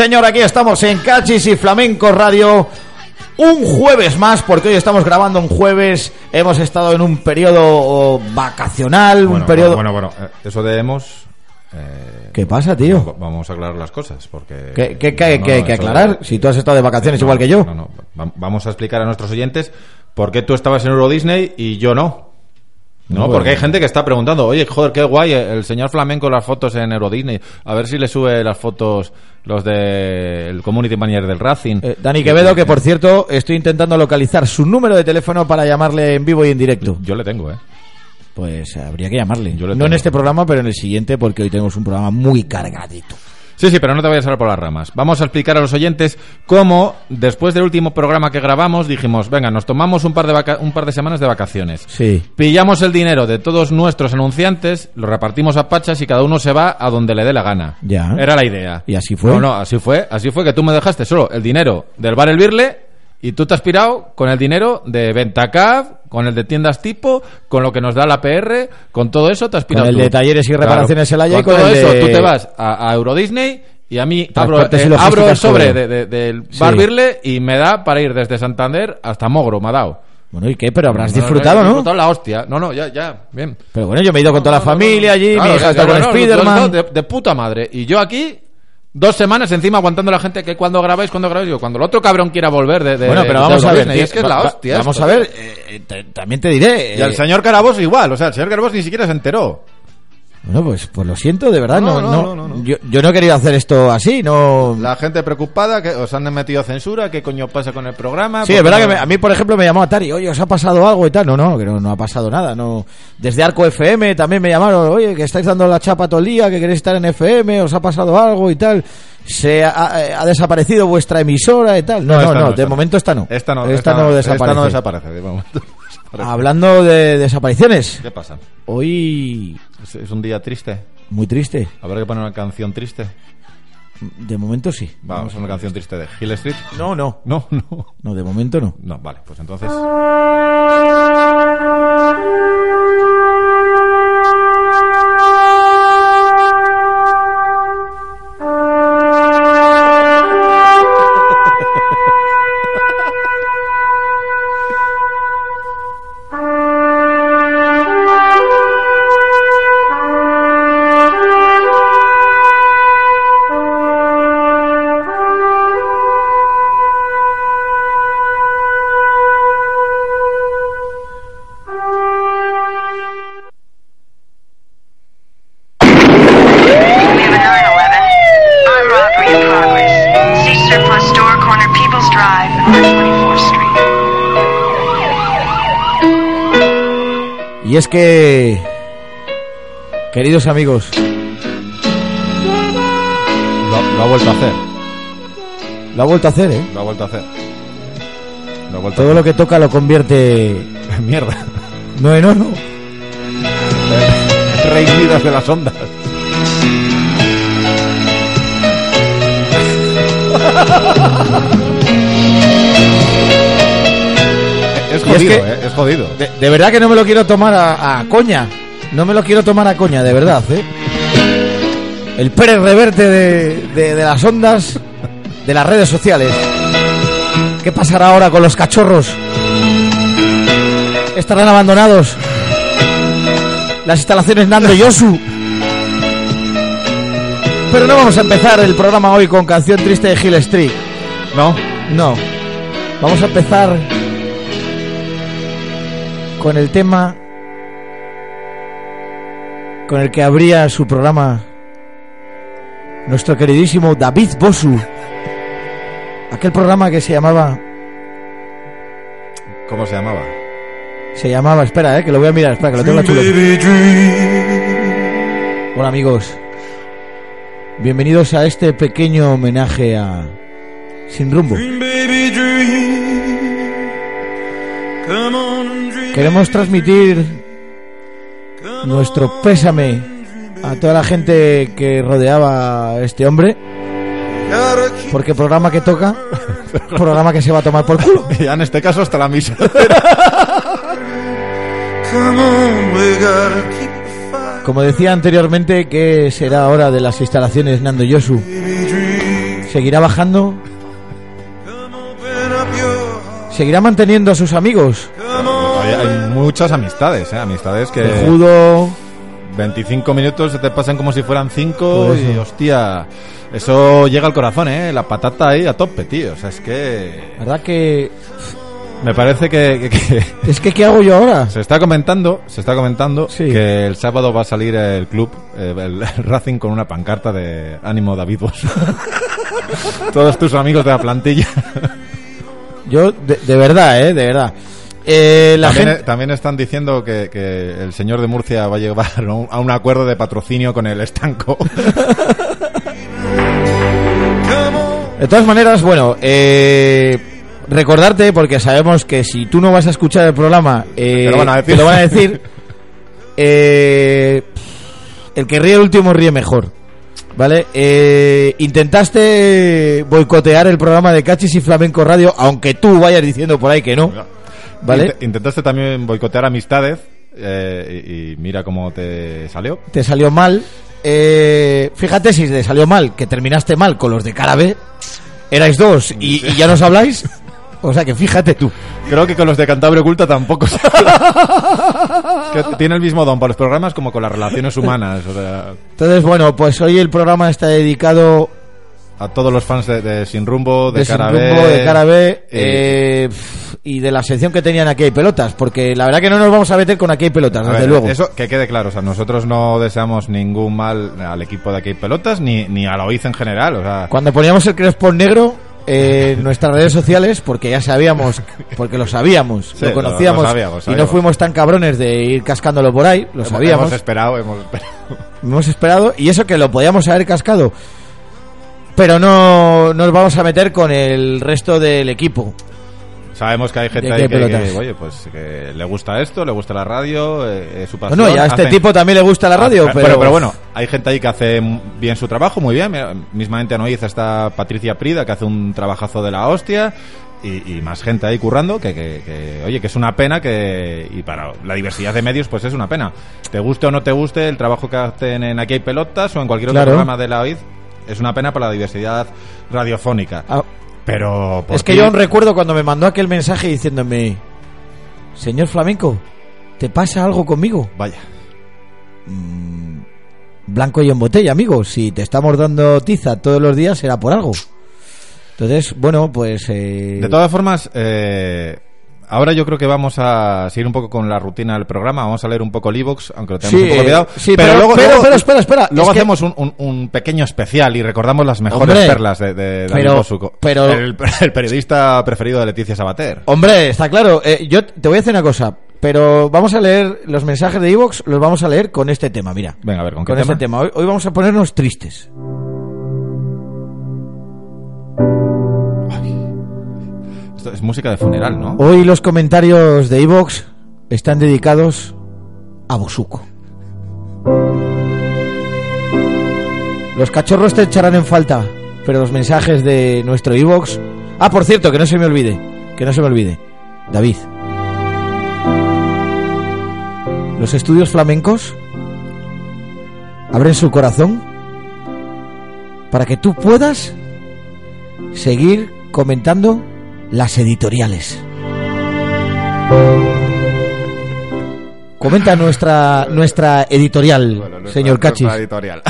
Señor, aquí estamos en Cachis y Flamenco Radio. Un jueves más, porque hoy estamos grabando un jueves. Hemos estado en un periodo vacacional, un periodo. Bueno, bueno, bueno, eh, eso de hemos. eh, ¿Qué pasa, tío? va- Vamos a aclarar las cosas, porque. ¿Qué, qué- qué- No, no, que de- aclarar? Si tú has estado de vacaciones igual que yo. No, no. Va- Vamos a explicar a nuestros oyentes por qué tú estabas en Euro Disney y yo no. No, porque hay gente que está preguntando, oye, joder, qué guay, eh, el señor flamenco las fotos en Euro Disney. A ver si le sube las fotos los del Community Manager del Racing. Eh, Dani Quevedo, que por cierto, estoy intentando localizar su número de teléfono para llamarle en vivo y en directo. Yo le tengo, ¿eh? Pues habría que llamarle. Yo No en este programa, pero en el siguiente, porque hoy tenemos un programa muy cargadito. Sí, sí, pero no te vayas a por las ramas. Vamos a explicar a los oyentes cómo, después del último programa que grabamos, dijimos, venga, nos tomamos un par de, vaca- un par de semanas de vacaciones. Sí. Pillamos el dinero de todos nuestros anunciantes, lo repartimos a pachas y cada uno se va a donde le dé la gana. Ya. Era la idea. ¿Y así fue? No, no, así fue. Así fue que tú me dejaste solo el dinero del bar El Birle y tú te has pirado con el dinero de Ventacab, con el de tiendas tipo, con lo que nos da la PR, con todo eso te has pirado el tú. de talleres y reparaciones Claro. Elaya y con con todo el eso de- tú te vas a, a Euro Disney y a mí abro, eh, abro el sobre Cobro. de- de- del Sí. bar Birle y me da para ir desde Santander hasta Mogro, me ha dado. Bueno, ¿y qué? Pero habrás No, no, disfrutado, he ¿no? disfrutado la hostia. No, no, ya, ya, bien. Pero bueno, yo me he ido con toda la familia allí, Claro, mi hija está con Spiderman. De, de puta madre. Y yo aquí, dos semanas encima aguantando a la gente que cuando grabáis, cuando grabáis. Digo, cuando el otro cabrón quiera volver de. de- Bueno, pero vamos a ver. Disney, tío, Es que es va- la va- hostia. Vamos esto. a ver, eh, te- también te diré. Y al eh, señor Carabos igual. O sea, el señor Carabos ni siquiera se enteró. Bueno, pues, pues lo siento, de verdad. No, No, no. Yo, yo no he querido hacer esto así, no. La gente preocupada, que os han metido censura. ¿Qué coño pasa con el programa? Sí, es ¿Por verdad que me- a mí, por ejemplo, me llamó Atari, oye, ¿os ha pasado algo y tal? No, no, que no, no ha pasado nada. no Desde Arco FM también me llamaron, oye, que estáis dando la chapa todo el día, que queréis estar en FM, ¿os ha pasado algo y tal? ¿Se ha, ha- ha desaparecido vuestra emisora y tal? No, no, esta no, de esta momento esta no. Esta no, esta no desaparece. Esta no desaparece, de momento. Hablando de desapariciones, ¿Qué pasa? hoy ¿Es, es un día triste? muy triste. ¿Habrá que poner una canción triste? De momento sí. Vamos a una canción triste de Hill Street. No, no. No, no. No, de momento no. No, vale, pues entonces. es que, queridos amigos, Lo, lo ha vuelto a hacer. lo ha vuelto a hacer, ¿eh? Lo ha vuelto a hacer. Lo ha vuelto Todo a lo que toca lo convierte hacer. Mierda. no en oro. Reinidas de las ondas. Es es jodido, que- eh, es jodido. De, de verdad que no me lo quiero tomar a, a coña. No me lo quiero tomar a coña, de verdad, ¿eh? El Pérez Reverte de, de- de las ondas de las redes sociales. ¿Qué pasará ahora con los cachorros? ¿Estarán abandonados? Las instalaciones Nando Yosu. Pero no vamos a empezar el programa hoy con canción triste de Hill Street. No, No. Vamos a empezar con el tema con el que abría su programa nuestro queridísimo David Bosu. Aquel programa que se llamaba ¿cómo se llamaba? se llamaba, espera, eh, que lo voy a mirar, espera, que lo tengo chulo. Hola amigos. Bienvenidos a este pequeño homenaje a Sin Rumbo. Queremos transmitir nuestro pésame a toda la gente que rodeaba a este hombre. Porque programa que toca, programa que se va a tomar por culo. Ya en este caso hasta la misa. Como decía anteriormente, que será ahora de las instalaciones Nando Yosu. ¿Seguirá bajando? ¿Seguirá manteniendo a sus amigos? Hay, hay muchas amistades, ¿eh? Amistades que... El judo... 25 minutos se te pasan como si fueran 5 Por y hostia, eso llega al corazón, ¿eh? La patata ahí a tope, tío. O sea, es que ¿Verdad que... me parece que, que- que Es que ¿qué hago yo ahora? se está comentando, se está comentando Sí. que el sábado va a salir el club, eh, el, el Racing con una pancarta de ánimo David Bosch. Todos tus amigos de la plantilla. Yo, de, de verdad, ¿eh? De verdad. Eh, la también, gente... también están diciendo que, que el señor de Murcia va a llevar a un, acuerdo de patrocinio con el estanco. De todas maneras, bueno, eh, recordarte, porque sabemos que si tú no vas a escuchar el programa, eh, Te lo van a decir. te lo van a decir, eh, el que ríe el último ríe mejor. ¿Vale? Eh, intentaste boicotear el programa de Cachis y Flamenco Radio, aunque tú vayas diciendo por ahí que no. ¿Vale? Int- Intentaste también boicotear amistades eh, y, y mira cómo te salió. Te salió mal. Eh, fíjate si te salió mal, que terminaste mal con los de cara B. Erais dos y, y ya nos habláis. O sea que fíjate tú. Creo que con los de Cantabria Oculta tampoco se que tiene el mismo don para los programas como con las relaciones humanas. O sea, Entonces, bueno, pues hoy el programa está dedicado a todos los fans de, de Sin Rumbo, de, de Sin Cara Rumbo, B, de cara B, eh, eh, y de la sección que tenían aquí hay pelotas, porque la verdad que no nos vamos a meter con aquí hay pelotas, a desde ver, luego. Eso que quede claro, o sea, nosotros no deseamos ningún mal al equipo de aquí pelotas ni, ni a la OIZ en general, o sea, Cuando poníamos el Crespo negro eh, en nuestras redes sociales, porque ya sabíamos, porque lo sabíamos, Sí, lo conocíamos, lo sabíamos, y no fuimos tan cabrones de ir cascándolo por ahí, lo sabíamos. Hemos esperado, hemos esperado. hemos esperado y eso que lo podíamos haber cascado pero no nos vamos a meter con el resto del equipo Sabemos que hay gente ¿De ahí que, oye, pues que le gusta esto, le gusta la radio, eh, su pasión. bueno y a este hacen- tipo también le gusta la radio Ah, pero, pero, bueno, hay gente ahí que hace bien su trabajo, muy bien. Mira, Mismamente en Oiz está Patricia Prida, que hace un trabajazo de la hostia. Y, y más gente ahí currando, que, que- que, oye, que es una pena que... Y para la diversidad de medios, pues es una pena. Te guste o no te guste el trabajo que hacen en Aquí hay pelotas o en cualquier otro Claro. programa de la OIZ, es una pena para la diversidad radiofónica. Ah, Pero... es que yo aún recuerdo cuando me mandó aquel mensaje diciéndome señor flamenco te pasa algo conmigo Vaya. blanco y en botella amigo. Si te estamos dando tiza todos los días será por algo. Entonces bueno pues eh, De todas formas, eh, ahora yo creo que vamos a seguir un poco con la rutina del programa. Vamos a leer un poco el iVoox, aunque lo tenemos Sí, un poco olvidado. sí, pero- pero- pero espera, espera, Luego es hacemos un, un- un pequeño especial y recordamos las mejores Hombre, perlas de, de David Bosuco. pero- El, el periodista preferido de Leticia Sabater. Hombre, está claro. Eh, yo te voy a decir una cosa, pero vamos a leer los mensajes de Evox, los vamos a leer con este tema, mira. Venga, a ver, ¿con qué Con este tema? tema. Hoy, hoy vamos a ponernos tristes. Es música de funeral, ¿no? Hoy los comentarios de Evox están dedicados a Bosuco. Los cachorros te echarán en falta, pero los mensajes de nuestro Evox... Ah, por cierto, que no se me olvide, que no se me olvide. David. Los estudios flamencos abren su corazón para que tú puedas seguir comentando las editoriales. Comenta nuestra nuestra editorial, Bueno, nuestra- señor Cachis. nuestra editorial.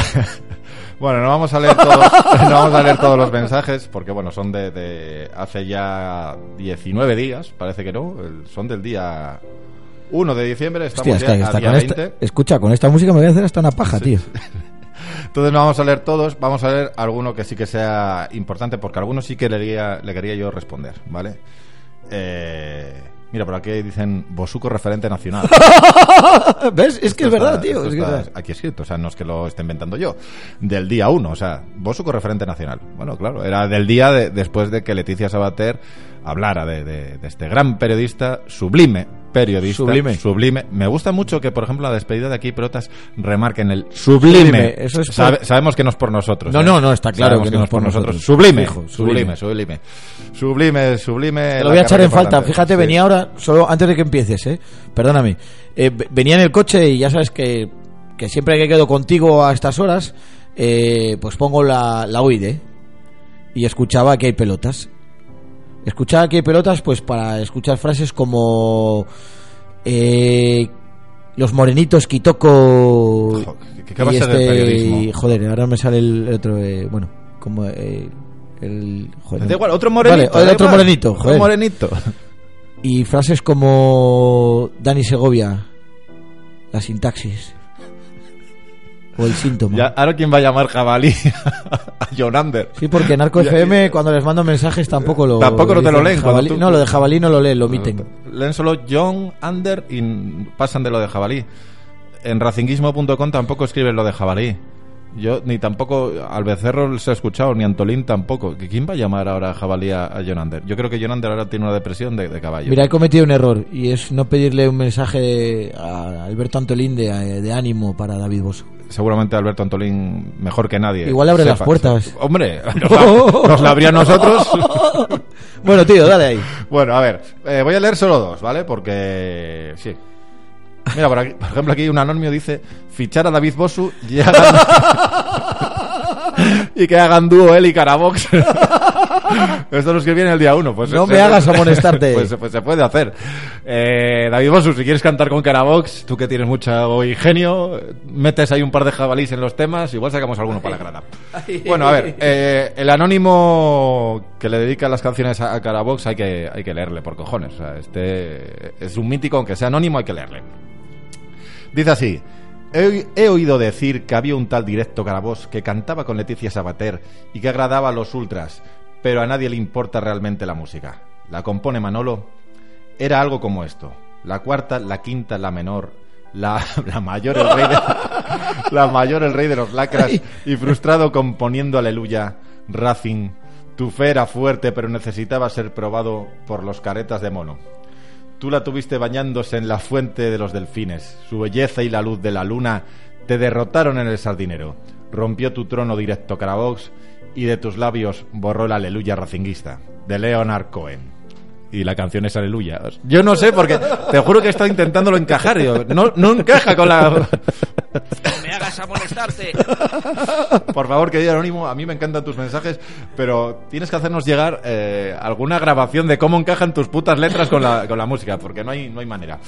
bueno, no vamos a leer todos, no vamos a leer todos los mensajes porque bueno, son de, de hace ya 19 días, parece que no, son del día 1 de diciembre, estamos Hostia, es que ya a hasta día con esta- 20. escucha, con esta música me voy a hacer hasta una paja, tío. Entonces no vamos a leer todos, vamos a leer alguno que sí que sea importante, porque algunos sí que le quería, le quería yo responder, ¿vale? Eh, mira, por aquí dicen Bosuco referente nacional. ¿Ves? Es que es verdad, tío. es está aquí escrito, o sea, no es que lo esté inventando yo. Del día 1, o sea, Bosuco referente nacional. Bueno, claro, era del día de- después de que Leticia Sabater hablara de, de- de este gran periodista, sublime periodista. Sublime. Sublime. Me gusta mucho que, por ejemplo, la despedida de aquí Pelotas remarquen el sublime. Sublime, eso es por- Sabe- sabemos que no es por nosotros. No, ¿eh? no, no, está claro Sabemos que que, no es por nosotros. nosotros. Sublime. Fijo, sublime. Sublime, sublime. Sublime, Te lo voy a echar en falta. Fíjate, Sí. venía ahora, solo antes de que empieces, ¿eh? Perdóname. Eh, venía en el coche y ya sabes que, que siempre que quedo contigo a estas horas, eh, pues pongo la, la OID, y escuchaba que hay pelotas. Escuchaba que hay pelotas, pues para escuchar frases como eh, los morenitos Kitoko Jo, qué- qué de periodismo. joder, ahora me sale el, otro, eh, bueno, como eh, el joder, Da igual, otro morenito. Vale, otro igual. morenito, Otro joder. morenito. y frases como Dani Segovia, la sintaxis o el síntoma. Ya, ahora quién va a llamar jabalí a John Under. Sí, porque en Arco Ya, FM cuando les mando mensajes tampoco lo Tampoco no te lo leen, jabalí- tú- No, lo de jabalí no lo leen, lo omiten. Leen solo John Under y pasan de lo de jabalí. En racinguismo.com tampoco escriben lo de jabalí. Yo ni tampoco al becerro se ha escuchado, ni Antolín tampoco. ¿Que ¿Quién va a llamar ahora a jabalí a, a John Under? Yo creo que John Under ahora tiene una depresión de, de caballo. Mira, he cometido un error y es no pedirle un mensaje a Alberto Antolín de, de ánimo para David Bosso. Seguramente Alberto Antolín mejor que nadie. Igual abre las puertas. Hombre, nos la, nos la abría a nosotros. bueno, tío, dale ahí. Bueno, a ver, eh, voy a leer solo dos, ¿vale? Porque sí. Mira, por, aquí- por ejemplo, aquí un anónimo dice fichar a David Bosu y, hagan- y que hagan dúo él y Carabox. Esto lo escribí en el día uno. Pues No se- me hagas amonestarte. Pues, pues se puede hacer. Eh, David Bosu, si quieres cantar con Carabox, tú que tienes mucho ingenio, metes ahí un par de jabalís en los temas, igual sacamos alguno para la grada. Bueno, a ver, eh, el anónimo que le dedica las canciones a, a Carabox hay que, hay que leerle por cojones. O sea, este es un mítico, aunque sea anónimo, hay que leerle. Dice así. He, he oído decir que había un tal directo Carabox que cantaba con Leticia Sabater y que agradaba a los ultras, pero a nadie le importa realmente la música. La compone Manolo. Era algo como esto. La cuarta, la quinta, la menor, la, la mayor, el rey de, la mayor, el rey de los lacras y frustrado componiendo Aleluya, Racing. Tu fe era fuerte, pero necesitaba ser probado por los caretas de mono. Tú la tuviste bañándose en la fuente de los delfines. Su belleza y la luz de la luna te derrotaron en el sardinero. Rompió tu trono directo Carabox y de tus labios borró el aleluya racinguista de Leonard Cohen. Y la canción es Aleluya. Yo no sé, porque te juro que he estado intentándolo encajar. digo, no, no encaja con la. me hagas amonestarte. Por favor, querido Anónimo, a mí me encantan tus mensajes, pero tienes que hacernos llegar eh, alguna grabación de cómo encajan tus putas letras con la, con la música, porque no hay, no hay manera.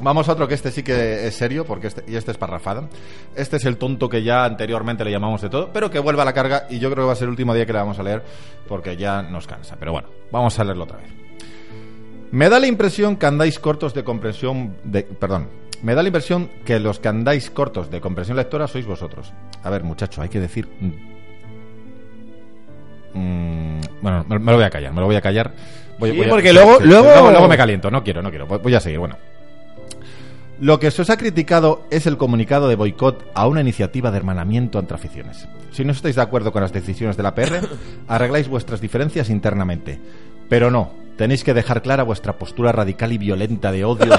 Vamos a otro que este sí que es serio, porque este, y este es parrafada. Este es el tonto que ya anteriormente le llamamos de todo, pero que vuelve a la carga y yo creo que va a ser el último día que le vamos a leer, porque ya nos cansa. Pero bueno, vamos a leerlo otra vez. Me da la impresión que andáis cortos de comprensión de, perdón, me da la impresión que los que andáis cortos de comprensión lectora sois vosotros. A ver, muchacho, hay que decir Mm, bueno, me, me lo voy a callar, me lo voy a callar. Voy- Sí, voy a- porque luego- luego- luego luego me caliento, no quiero, no quiero. Voy, voy a seguir, bueno. Lo que se os ha criticado es el comunicado de boicot a una iniciativa de hermanamiento entre aficiones. Si no estáis de acuerdo con las decisiones de la PR, arregláis vuestras diferencias internamente. Pero no, tenéis que dejar clara vuestra postura radical y violenta de odio,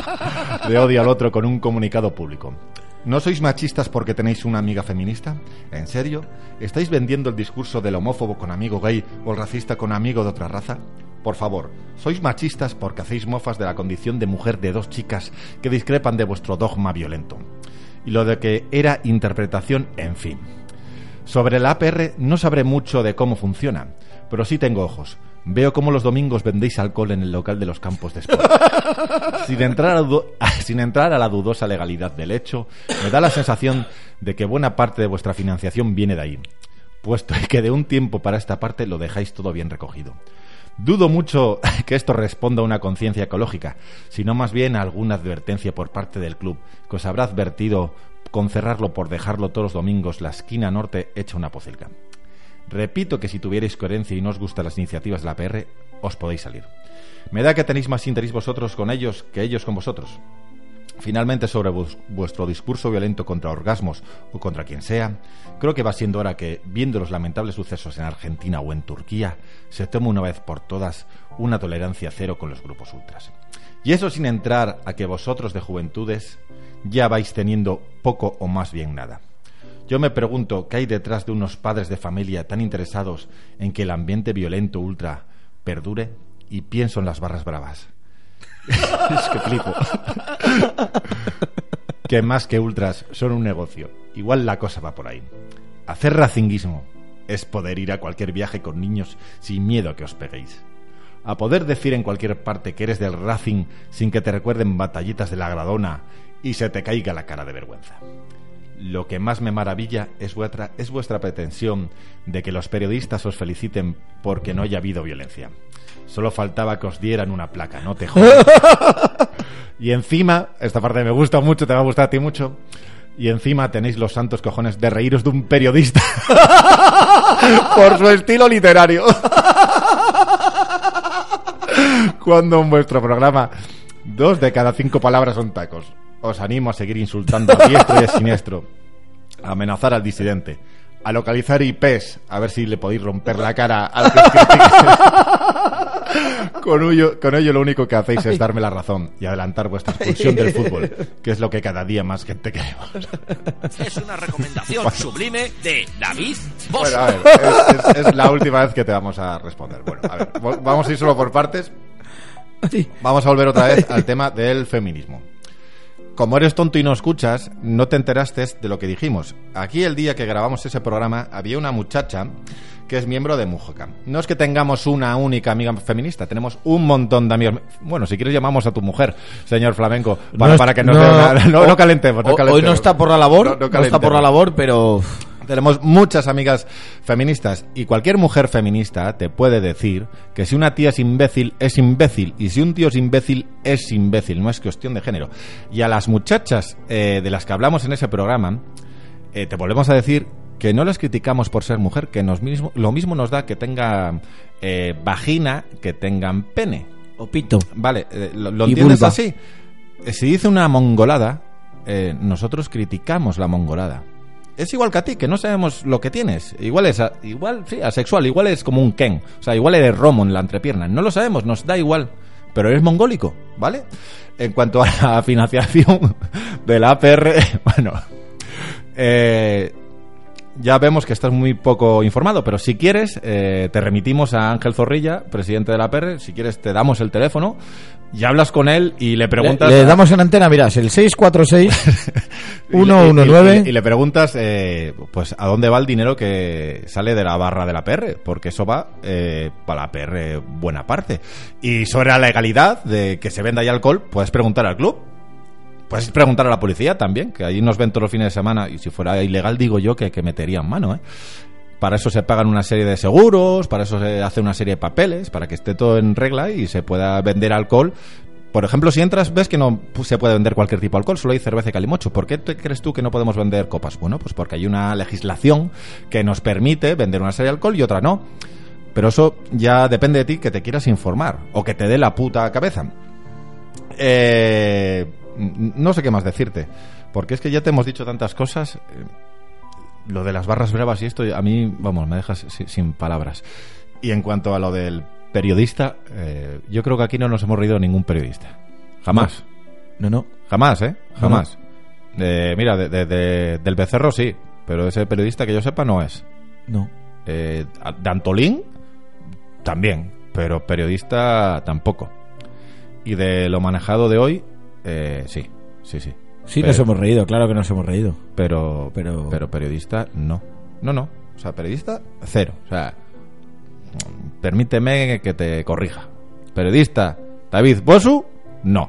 de odio al otro con un comunicado público. ¿No sois machistas porque tenéis una amiga feminista? ¿En serio? ¿Estáis vendiendo el discurso del homófobo con amigo gay o el racista con amigo de otra raza? Por favor, sois machistas porque hacéis mofas de la condición de mujer de dos chicas que discrepan de vuestro dogma violento. Y lo de que era interpretación, en fin. Sobre la APR no sabré mucho de cómo funciona, pero sí tengo ojos. Veo cómo los domingos vendéis alcohol en el local de los campos de sport. sin, entrar a sin entrar a la dudosa legalidad del hecho, me da la sensación de que buena parte de vuestra financiación viene de ahí, puesto que de un tiempo para esta parte lo dejáis todo bien recogido. Dudo mucho que esto responda a una conciencia ecológica, sino más bien a alguna advertencia por parte del club, que os habrá advertido con cerrarlo por dejarlo todos los domingos la esquina norte hecha una pocilga. Repito que si tuvierais coherencia y no os gustan las iniciativas de la PR, os podéis salir. Me da que tenéis más interés vosotros con ellos que ellos con vosotros. Finalmente, sobre vuestro discurso violento contra orgasmos o contra quien sea, creo que va siendo hora que, viendo los lamentables sucesos en Argentina o en Turquía, se tome una vez por todas una tolerancia cero con los grupos ultras. Y eso sin entrar a que vosotros de juventudes ya vais teniendo poco o más bien nada. Yo me pregunto qué hay detrás de unos padres de familia tan interesados en que el ambiente violento ultra perdure y pienso en las barras bravas. es que flipo. que más que ultras son un negocio. Igual la cosa va por ahí. Hacer racinguismo es poder ir a cualquier viaje con niños sin miedo a que os peguéis. A poder decir en cualquier parte que eres del Racing sin que te recuerden batallitas de la Gradona y se te caiga la cara de vergüenza. Lo que más me maravilla es vuestra, es vuestra pretensión de que los periodistas os feliciten porque no haya habido violencia. Solo faltaba que os dieran una placa, no te jodas. y encima, esta parte me gusta mucho, te va a gustar a ti mucho. Y encima tenéis los santos cojones de reíros de un periodista por su estilo literario. Cuando en vuestro programa dos de cada cinco palabras son tacos. Os animo a seguir insultando a diestro y a siniestro, a amenazar al disidente, a localizar IPs, a ver si le podéis romper la cara al que os critique. Con ello, con ello lo único que hacéis es darme la razón y adelantar vuestra expulsión del fútbol, que es lo que cada día más gente queremos. Es una recomendación sublime de David Bosch. Bueno, a ver, es, es- es la última vez que te vamos a responder. Bueno, a ver, vamos a ir solo por partes. Vamos a volver otra vez al tema del feminismo. Como eres tonto y no escuchas, no te enteraste de lo que dijimos. Aquí el día que grabamos ese programa había una muchacha que es miembro de Mujoca. No es que tengamos una única amiga feminista, tenemos un montón de amigos. Bueno, si quieres llamamos a tu mujer, señor Flamenco, para, No es- para que nos no- una- no, no calentemos, no o- Hoy calentemos. no está por la labor, No- está por calentemos. la labor, pero Tenemos muchas amigas feministas y cualquier mujer feminista te puede decir que si una tía es imbécil, es imbécil y si un tío es imbécil, es imbécil, no es cuestión de género. Y a las muchachas eh, de las que hablamos en ese programa, eh, te volvemos a decir que no las criticamos por ser mujer, que nos mismo, lo mismo nos da que tengan eh, vagina, que tengan pene. o pito. Vale, ¿lo, lo entiendes vulva. así? Si dice una mongolada, nosotros criticamos la mongolada. Es igual que a ti, que no sabemos lo que tienes. Igual es a- igual, sí, asexual, igual es como un Ken. O sea, igual eres romo en la entrepierna. No lo sabemos, nos da igual. Pero eres mongólico, ¿vale? En cuanto a la financiación de la APR, bueno, eh, ya vemos que estás muy poco informado, pero si quieres, eh, te remitimos a Ángel Zorrilla, presidente de la PR. Si quieres, te damos el teléfono y hablas con él y le preguntas. Le, le damos en antena, mirás, el 646 y y- 119 Y, y le preguntas, eh, pues, a dónde va el dinero que sale de la barra de la PR, porque eso va eh, para la PR buena parte. Y sobre la legalidad de que se venda ya alcohol, puedes preguntar al club. Puedes preguntar a la policía también, que ahí nos ven todos los fines de semana. Y si fuera ilegal, digo yo que, que meterían mano, ¿eh? Para eso se pagan una serie de seguros, para eso se hace una serie de papeles, para que esté todo en regla y se pueda vender alcohol. Por ejemplo, si entras, ves que no se puede vender cualquier tipo de alcohol, solo hay cerveza y calimocho. ¿Por qué crees tú que no podemos vender copas? Bueno, pues porque hay una legislación que nos permite vender una serie de alcohol y otra no. Pero eso ya depende de ti que te quieras informar o que te dé la puta cabeza. Eh, no sé qué más decirte, porque es que ya te hemos dicho tantas cosas. Lo de las barras bravas y esto, a mí, vamos, me dejas si- sin, palabras. Y en cuanto a lo del periodista, eh, yo creo que aquí no nos hemos reído de ningún periodista. Jamás. No, no. Jamás, ¿eh? Jamás. Eh, mira, de- de- de- del becerro sí, pero ese periodista que yo sepa no es. No. Eh, de Antolín, también, pero periodista tampoco. Y de lo manejado de hoy, eh, sí, sí, sí. Sí, Pero- nos hemos reído, claro que nos hemos reído. Pero, Pero- pero, periodista, no. No, no. O sea, periodista, cero. O sea, permíteme que te corrija. Periodista, David Bosu, no.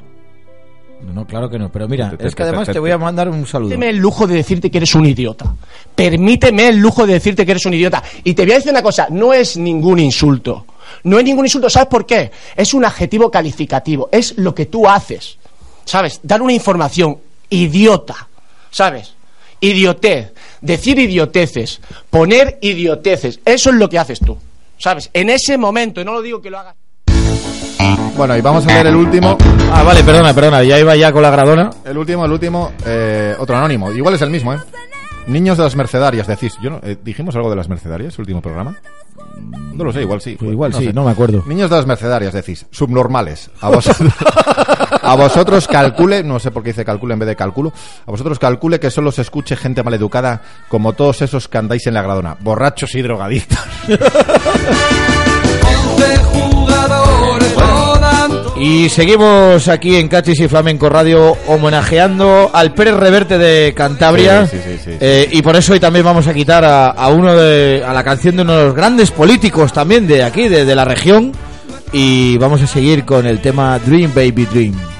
No, no, claro que no. Pero mira, Te- te- es que te- además te- te voy a mandar un saludo. Permíteme el lujo de decirte que eres un idiota. Permíteme el lujo de decirte que eres un idiota. Y te voy a decir una cosa, no es ningún insulto. No es ningún insulto, ¿sabes por qué? Es un adjetivo calificativo, es lo que tú haces. ¿Sabes? Dar una información idiota. ¿Sabes? Idiotez. Decir idioteces. Poner idioteces. Eso es lo que haces tú. ¿Sabes? En ese momento, y no lo digo que lo hagas. Bueno, y vamos a leer el último. Ah, vale, perdona, perdona. Ya iba ya con la gradona. El último, el último, eh, otro anónimo. Igual es el mismo, ¿eh? Niños de las mercedarias, decís. Yo no- eh, ¿Dijimos algo de las mercedarias, el último programa? No lo sé, igual sí. Pues igual No sí, sé. no me acuerdo. Niños de las mercedarias, decís. Subnormales. A vosotros, a vosotros calcule, no sé por qué dice calcule en vez de cálculo. A vosotros calcule que solo se escuche gente maleducada como todos esos que andáis en la gradona. Borrachos y drogadictos. Y seguimos aquí en Cachis y Flamenco Radio homenajeando al Pérez Reverte de Cantabria. Sí, sí, sí, sí. Eh, y por eso hoy también vamos a quitar a, a uno de a la canción de uno de los grandes políticos también de aquí, de, de la región. Y vamos a seguir con el tema Dream Baby Dream.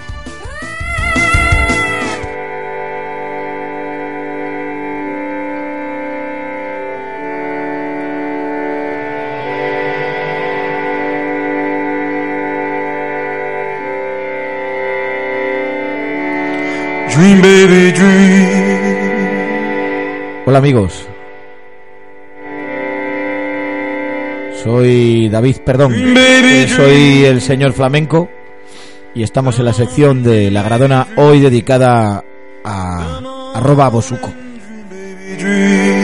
Dream, baby, dream. Hola amigos. Soy David, perdón. Eh, soy el señor flamenco y estamos en la sección de la Gradona hoy dedicada a arroba bosuco. dream.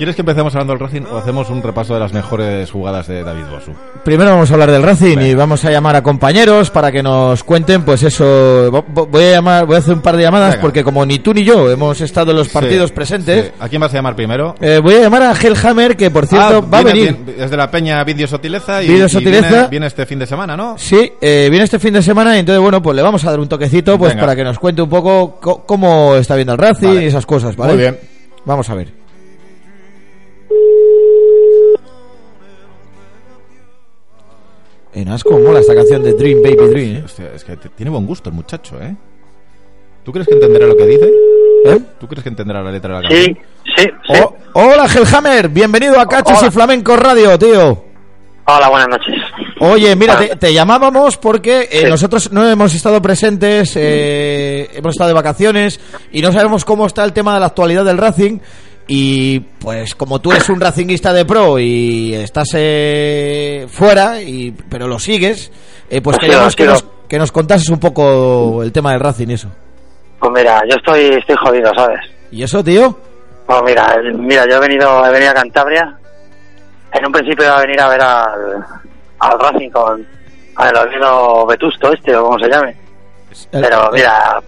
¿Quieres que empecemos hablando del Racing o hacemos un repaso de las mejores jugadas de David Bosu? Primero vamos a hablar del Racing y vamos a llamar a compañeros para que nos cuenten, pues eso. vo- vo- Voy a llamar, voy a hacer un par de llamadas Venga. porque como ni tú ni yo hemos estado en los partidos Sí, presentes, sí. ¿A quién vas a llamar primero? eh, voy a llamar a Hellhammer que por cierto Ah, va a venir. viene- es de la Peña Vídeo Sotileza y, viene, viene este fin de semana, ¿no? Sí, eh, viene este fin de semana y entonces, bueno, pues le vamos a dar un toquecito pues Venga. para que nos cuente un poco co- cómo está viendo el Racing Vale. y esas cosas, ¿vale? Muy bien. Vamos a ver. En Asco mola esta canción de Dream Baby Dream, ¿eh? Hostia, es que tiene buen gusto el muchacho, ¿eh? ¿Tú crees que entenderá lo que dice? ¿Eh? ¿Tú crees que entenderá la letra de la canción? Sí, sí, sí. Oh, hola, Hellhammer, bienvenido a Cachos Hola. y Flamenco Radio, tío. Hola, buenas noches. Oye, mira, te, te llamábamos porque eh, Sí. nosotros no hemos estado presentes, eh, hemos estado de vacaciones y no sabemos cómo está el tema de la actualidad del Racing. Y pues como tú eres un racinguista de pro y estás eh, fuera, y, pero lo sigues, eh, pues Sí, queríamos que nos, que nos contases un poco el tema del Racing y eso. Pues mira, yo estoy, estoy jodido, ¿sabes? ¿Y eso, tío? Pues mira, mira, yo he venido, he venido a Cantabria. En un principio iba a venir a ver al, al Racing con al Oviedo Vetusto este, o como se llame. Pero mira,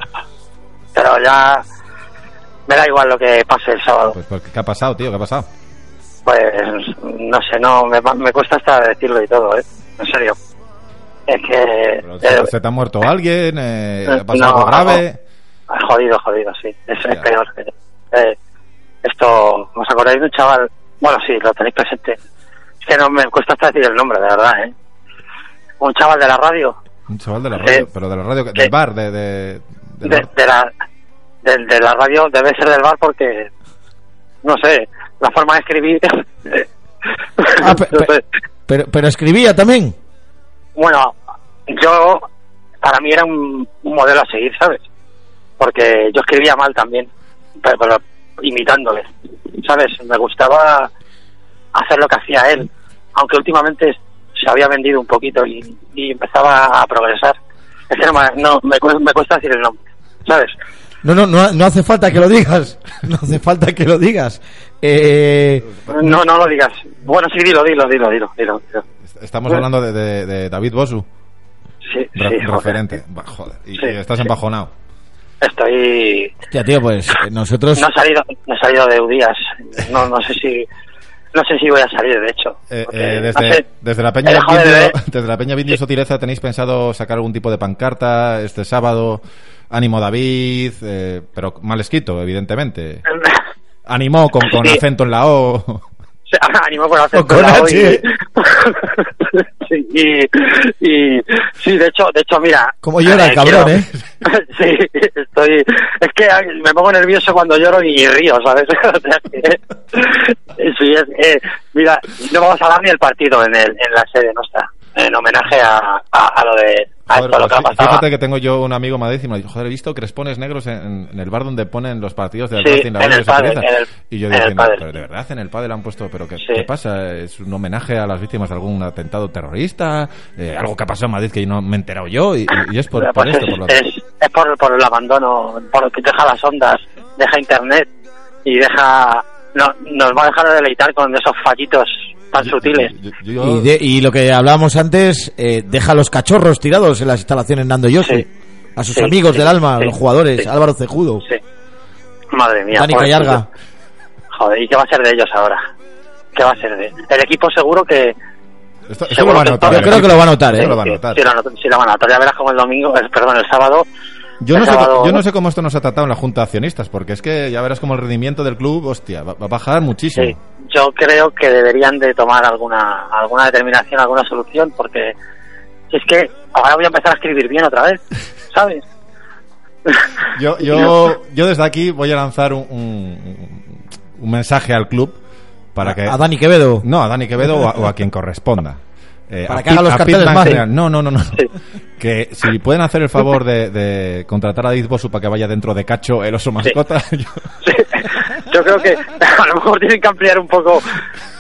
pero ya me da igual lo que pase el sábado. Pues, pues, ¿qué ha pasado, tío? ¿Qué ha pasado? Pues no sé, no, me, me cuesta hasta decirlo y todo, ¿eh? En serio. Es que... Pero, eh, ¿Se te ha muerto alguien? Eh, Eh, ¿Ha pasado no, algo grave? Jodido, jodido, sí. Es, es peor. Eh, esto, ¿os acordáis de un chaval? Bueno, sí, lo tenéis presente. Es que no me cuesta hasta decir el nombre, de verdad, ¿eh? Un chaval de la radio, Un chaval de la radio, pero de la radio, del bar, de, de, del de, bar. de la, de, de la radio, debe ser del bar porque, no sé, la forma de escribir... Ah, no. Pero, pero escribía también. Bueno, yo, para mí era un, un modelo a seguir, ¿sabes? Porque yo escribía mal también, pero, pero imitándole, ¿sabes? Me gustaba hacer lo que hacía él, aunque últimamente se había vendido un poquito y, y empezaba a progresar. Es que no, me- no me, me cuesta decir el nombre, ¿sabes? No, no, no, no hace falta que lo digas. No hace falta que lo digas. Eh, No, no lo digas. Bueno, sí, dilo, dilo, dilo, dilo, dilo. dilo. Estamos hablando de, de- de David Bosu, Sí, re- sí, joder. referente. Joder, y, Sí, y estás sí. empajonado. Estoy hostia, tío, pues eh, nosotros... no he salido no he salido de Udías no no sé si no sé si voy a salir de hecho Eh, no desde, sé, desde la Peña Vindio, desde la Peña Vindio Sotileza tenéis pensado sacar algún tipo de pancarta este sábado, ánimo David, eh, pero mal escrito, evidentemente. Animó con, con Sí. acento en la O. Se animó O con colado H. y, sí, y, y- sí de hecho de hecho mira Como llora el eh, cabrón, quiero- ¿eh? sí estoy es que me pongo nervioso cuando lloro y río sabes O sea que- sí es eh, mira no vamos a dar ni el partido en el en la sede nuestra en homenaje a, a, a lo de Joder, esto lo que ha fí- pasado Fíjate que tengo yo un amigo Madrid y me dijo, joder, he visto crespones negros en, en el bar donde ponen los partidos de Sí, la en el Sociedad. en el- Y yo pádel. pero de verdad en el pádel han puesto, pero ¿qué, Sí. qué pasa? ¿Es un homenaje a las víctimas de algún atentado terrorista? Eh, ¿Algo que ha pasado en Madrid que no me he enterado yo? Y, y es por, por Pues esto, es, por lo es, es por, por el abandono, por que deja las ondas, deja internet y deja no, nos va a dejar de deleitar con esos fallitos tan sutiles. Yo- yo- Y, de- y lo que hablábamos antes, eh, deja a los cachorros tirados en las instalaciones Nando. Sí. A sus Sí, amigos sí, del alma, sí, los jugadores, sí. Álvaro Cejudo, Sí. Madre mía. Dani pobrecito. Callarga. Joder, ¿y qué va a ser de ellos ahora? ¿qué va a ser de él? El equipo seguro que... Esto, esto Seguro lo va a notar. todo- Yo creo que lo va a notar, ¿eh? lo va a notar. sí, lo not- sí lo van a notar. Ya verás como el domingo, eh, perdón, el sábado... Yo no, sé, yo no sé cómo esto nos ha tratado en la Junta de Accionistas, porque es que ya verás como el rendimiento del club, hostia, va, va a bajar muchísimo. Sí, yo creo que deberían de tomar alguna alguna determinación, alguna solución, porque si es que ahora voy a empezar a escribir bien otra vez, ¿sabes? Yo, yo, yo desde aquí voy a lanzar un, un, un mensaje al club para que... A Dani Quevedo. No, a Dani Quevedo o a, o a quien corresponda. Eh, Para a que haga los carteles más. General. No, no, no, no. Sí. Que si pueden hacer el favor de, de contratar a David Bosu para que vaya dentro de Cacho, el oso mascota. yo- Sí, yo creo que a lo mejor tienen que ampliar un poco,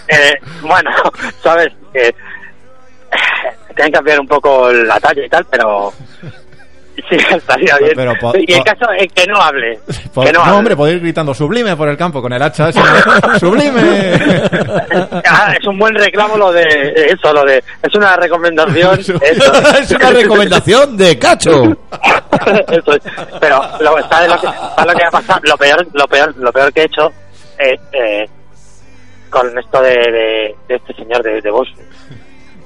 eh, bueno, ¿sabes? Que eh, tienen que ampliar un poco la talla y tal, pero sí, estaría bien. Pero y po- caso en que no hable, que no, no, hable. hombre, podéis ir gritando sublime por el campo con el hacha. ¡Sublime! Ah, es un buen reclamo lo de eso, lo de es una recomendación. es una recomendación de Cacho. Eso es. Pero lo, ¿sabes lo que, ¿sabes lo que ha pasado? Lo peor, lo peor, lo peor que he hecho eh, eh, con esto de, de, de este señor de, de Bosch.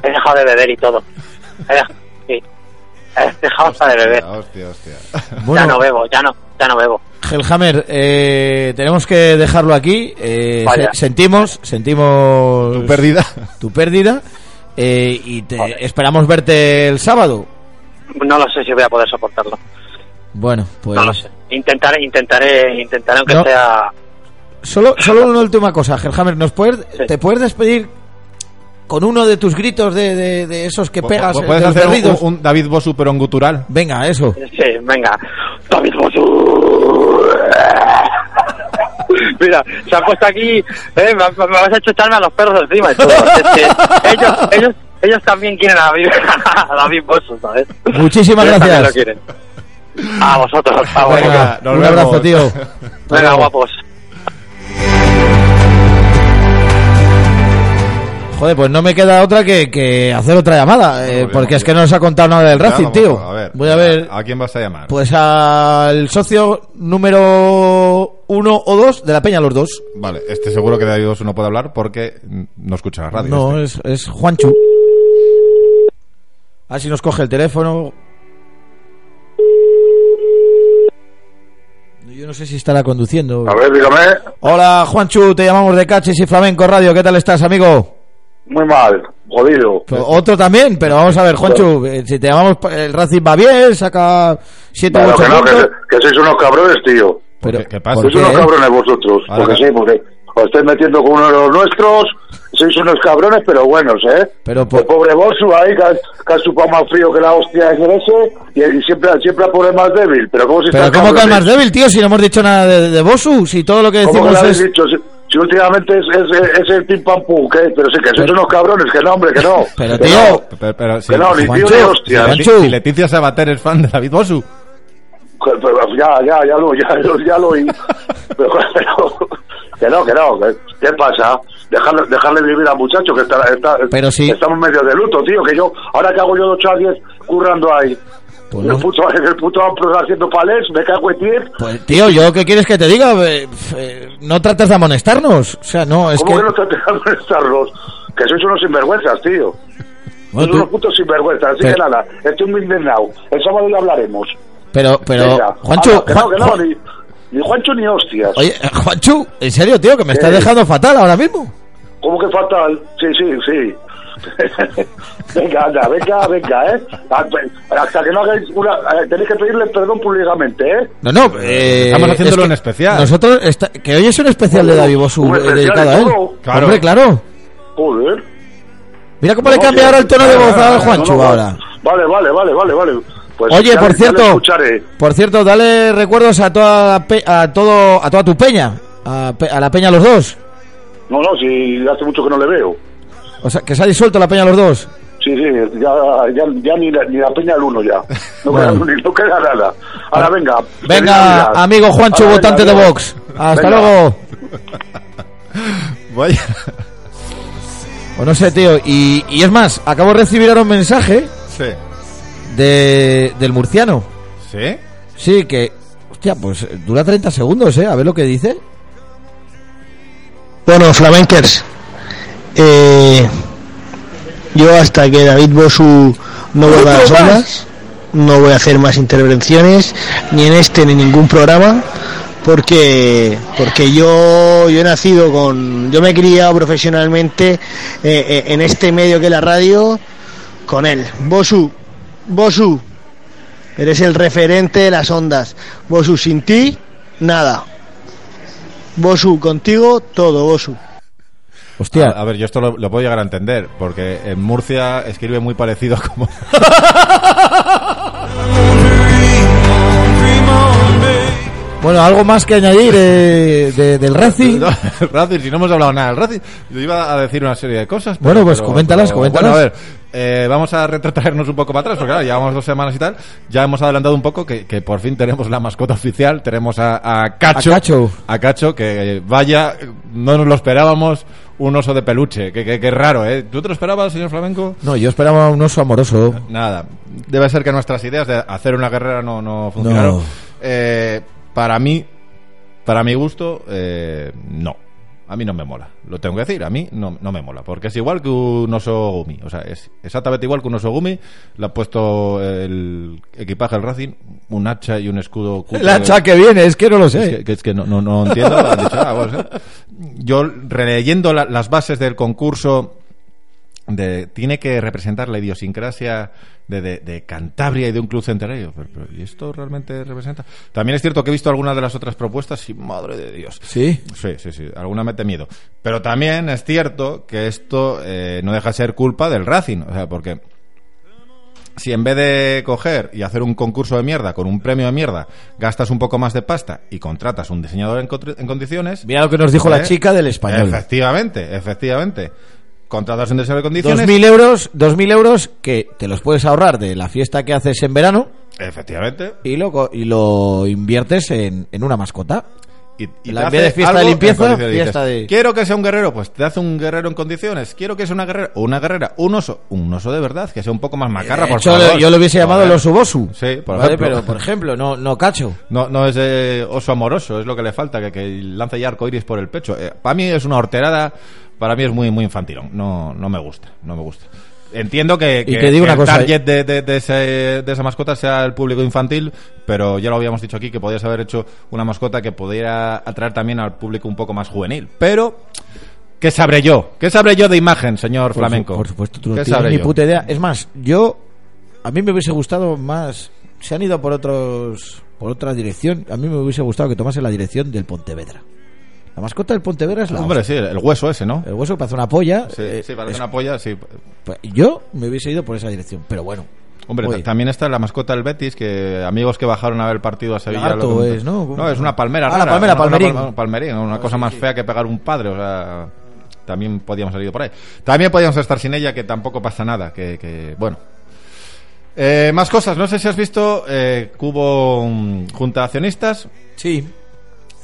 He dejado de beber y todo. He, sí. Dejado hasta de beber. hostia, hostia. ya no bebo, ya no, ya no bebo. Hellhammer, eh, tenemos que dejarlo aquí. Eh, se- sentimos, sentimos Tu pérdida. tu pérdida eh, y te esperamos verte el sábado. No lo sé si voy a poder soportarlo. Bueno, pues No lo sé. Intentaré, intentaré, intentaré aunque No. sea. solo, solo una última cosa, Hellhammer, ¿nos puedes, Sí. te puedes despedir con uno de tus gritos de, de- de esos que pegas, ¿Puedes de los hacer un, David Bosu pero en gutural? Venga, eso. Sí, venga. David Bosu. Mira, se ha puesto aquí, eh, me, me vas a chucharme a los perros encima y todo. Es que ellos, ellos, ellos también quieren a David, a David Bosu, ¿sabes? Muchísimas Ellos gracias. lo quieren. A vosotros, a vosotros. Venga, nos un vemos. abrazo, tío. Venga, guapos. Joder, pues no me queda otra que, que hacer otra llamada, eh, porque es que no nos ha contado nada del Racing, tío. A ver, Voy a ver, ¿A quién vas a llamar? pues al socio número uno o dos de la Peña, los dos. Vale, este seguro que David Bosu no puede hablar porque no escucha la radio. No, este. es, es Juanchu. A ver si nos coge el teléfono. Yo no sé si estará conduciendo. A ver, dígame. Hola, Juanchu, te llamamos de Caches y Flamenco Radio. ¿Qué tal estás, amigo? Muy mal, jodido. Otro también, pero vamos a ver, Juanchu, eh, si te llamamos, pa- el Racing va bien, saca 7 u Pero 8 que no, que, puntos. que sois unos cabrones, tío. Pero, qué- qué pasa? ¿por Sois qué? unos cabrones vosotros. Ahora porque que- sí, porque os estáis metiendo con uno de los nuestros. Sois unos cabrones, pero buenos, ¿eh? Pero por- El pobre Bosu ahí, que, ha- que ha chupado más frío que la hostia el ese, y, y siempre, siempre a pobre más débil. Pero ¿cómo se Pero está ¿cómo que el cabrones? más débil, tío? Si no hemos dicho nada de, de Bosu, si todo lo que ¿Cómo que decimos es... dicho? Si, si últimamente es, es, es el pim pam pum, ¿qué? Pero sí que Pero- unos cabrones, que no, hombre, que no. Pero, Que tío, no. Pero, pero si, Que no, ni tío ni si hostia. Leti- Juancho. si Leticia Sabater es fan de David Bosu. Pero ya, ya, ya lo, ya, lo- ya lo oí. Pero, pero, que no, que no, que- ¿qué pasa? Dejarle, dejarle vivir al muchacho que está, está- Pero sí. estamos medio de luto, tío, que yo, ahora que hago yo de 8 a 10 currando ahí, Pues no. el puto, el puto Ampro haciendo palés, me cago en 10. Pues, tío, ¿yo qué quieres que te diga? Eh, eh, no trates de amonestarnos. O sea, no, es ¿Cómo que... que, no te dejan molestarlos? Que sois unos sinvergüenzas, tío. Bueno, sois tú- unos putos sinvergüenzas, así Pero- que nada, estoy muy indignado. El sábado ya hablaremos. Pero, pero, Hala, que no, que no, Juan- ni, ni Juancho ni hostias. oye, Juanchu, en serio, tío, que me estás dejando fatal ahora mismo. ¿Cómo que fatal? Sí, sí, sí. venga, anda, venga, venga, ¿eh? Hasta que no hagáis una... eh, Tenéis que pedirle perdón públicamente, ¿eh? No, no, eh, Estamos haciéndolo es en especial. Nosotros, está- que hoy es un especial de David Bosu eh, dedicado a él. Claro. Hombre, claro. Joder. Mira cómo le No, cambia sí, ahora el tono de ah, voz ah, ah, no, no, ahora. Vale, vale, vale, vale, vale. Pues Oye, ya por le- cierto, le por cierto, dale recuerdos a toda a todo a toda tu peña, a, pe- a la peña los dos. No, no, si hace mucho que no le veo. O sea, que se ha disuelto la peña los dos. Sí, sí, ya, ya, ya ni, la, ni la peña al uno ya. No, Bueno. queda, ni- no queda nada. Ahora venga. Venga, amigo Juancho, Ahora, votante venga, de. Vox. Hasta Venga. luego. Vaya. Pues no sé, tío. Y, y es más, acabo de recibir ahora un mensaje Sí. de, del murciano. ¿Sí? Sí, que. Hostia, pues dura 30 segundos, ¿eh? A ver lo que dice. Bueno, flamenquers, Eh, yo hasta que David Bosu no vuelva a las ondas, no voy a hacer más intervenciones, ni en este ni en ningún programa, porque porque yo yo he nacido con, yo me he criado profesionalmente eh, eh, en este medio que es la radio con él. Bosu, Bosu, eres el referente de las ondas. Bosu, sin ti, nada. Bosu, contigo, todo, Bosu. Hostia. A, a ver, yo esto lo, lo puedo llegar a entender, porque en Murcia escribe muy parecido como... Bueno, algo más que añadir eh, de- del Racing. No, el Racing, si no hemos hablado nada del Racing, yo iba a decir una serie de cosas. Bueno, pues coméntalas, coméntalas. Bueno, a ver, eh, vamos a retrotraernos un poco para atrás, porque claro, llevamos dos semanas y tal. Ya hemos adelantado un poco que, que por fin tenemos la mascota oficial. Tenemos a, a Cacho. A Cacho. A Cacho, que vaya, no nos lo esperábamos, un oso de peluche. Que, que, que raro, ¿eh? ¿Tú te lo esperabas, señor Flamenco? No, yo esperaba un oso amoroso. Nada, debe ser que nuestras ideas de hacer una guerrera no, no funcionaron. No. Eh, para mí, para mi gusto, eh, no. A mí no me mola. Lo tengo que decir, a mí no, no me mola. Porque es igual que un oso gumi. O sea, es exactamente igual que un oso gumi. Le ha puesto el equipaje al Racing, un hacha y un escudo. El hacha que viene, es que no lo sé. Es que, que es que no, no, no entiendo. Dicho, ah, bueno. Yo, releyendo la- las bases del concurso, de, tiene que representar la idiosincrasia de, de- de Cantabria y de un club centenario. Pero- pero, ¿Y esto realmente representa? También es cierto que he visto algunas de las otras propuestas y madre de Dios. Sí. Sí, sí, sí. Alguna mete miedo. Pero también es cierto que esto eh, no deja de ser culpa del Racing. O sea, porque si en vez de coger y hacer un concurso de mierda con un premio de mierda, gastas un poco más de pasta y contratas un diseñador en, condiciones. Mira lo que nos dijo la chica del español. Efectivamente, efectivamente. Contratas un diseñador en condiciones. 2.000 euros, 2.000 euros que te los puedes ahorrar de la fiesta que haces en verano Efectivamente. y lo, y lo inviertes en, en una mascota. Y, y La- te en vez de fiesta de en limpieza, condiciones. fiesta Dices, de- Quiero que sea un guerrero, pues te hace un guerrero en condiciones. Quiero que sea una guerrera, una guerrera, un oso, un oso de verdad, que sea un poco más macarra, De por hecho, favor. yo lo hubiese llamado el oso bosu. Sí, por ¿Vale? ejemplo. Pero, por ejemplo, no, no cacho. No, no es eh, oso amoroso, es lo que le falta, que, que lance ya arcoiris por el pecho. Eh, para mí es una horterada, para mí es muy, muy infantilón. No, no me gusta, no me gusta. Entiendo que, Y que- te digo que una el cosa, target de, de- de ese- de esa mascota sea el público infantil, pero ya lo habíamos dicho aquí que podías haber hecho una mascota que pudiera atraer también al público un poco más juvenil. Pero, ¿qué sabré yo? ¿Qué sabré yo de imagen, señor Por Flamenco? su- Por supuesto, tú no ¿Qué tienes ni puta idea. Es más, yo. A mí me hubiese gustado más. Se han ido por otros. Por otra dirección. A mí me hubiese gustado que tomase la dirección del Pontevedra. La mascota del Pontevedra es la. Hombre, hostia. sí, el hueso ese, ¿no? El hueso que parece una polla. Sí, eh, sí, parece es- una polla, sí. pues yo me hubiese ido por esa dirección. Pero bueno. Hombre, Oye. también está la mascota del Betis, que amigos que bajaron a ver el partido a Sevilla... Lagarto lo- es, ¿no? No, es una palmera Ah, la palmera, una- una palmerín. una Ah, cosa sí, más sí. fea que pegar un padre, o sea... También podíamos salir por ahí. También podíamos estar sin ella, que tampoco pasa nada, que... que bueno... Eh, más cosas, no sé si has visto eh, que hubo junta de accionistas. Sí.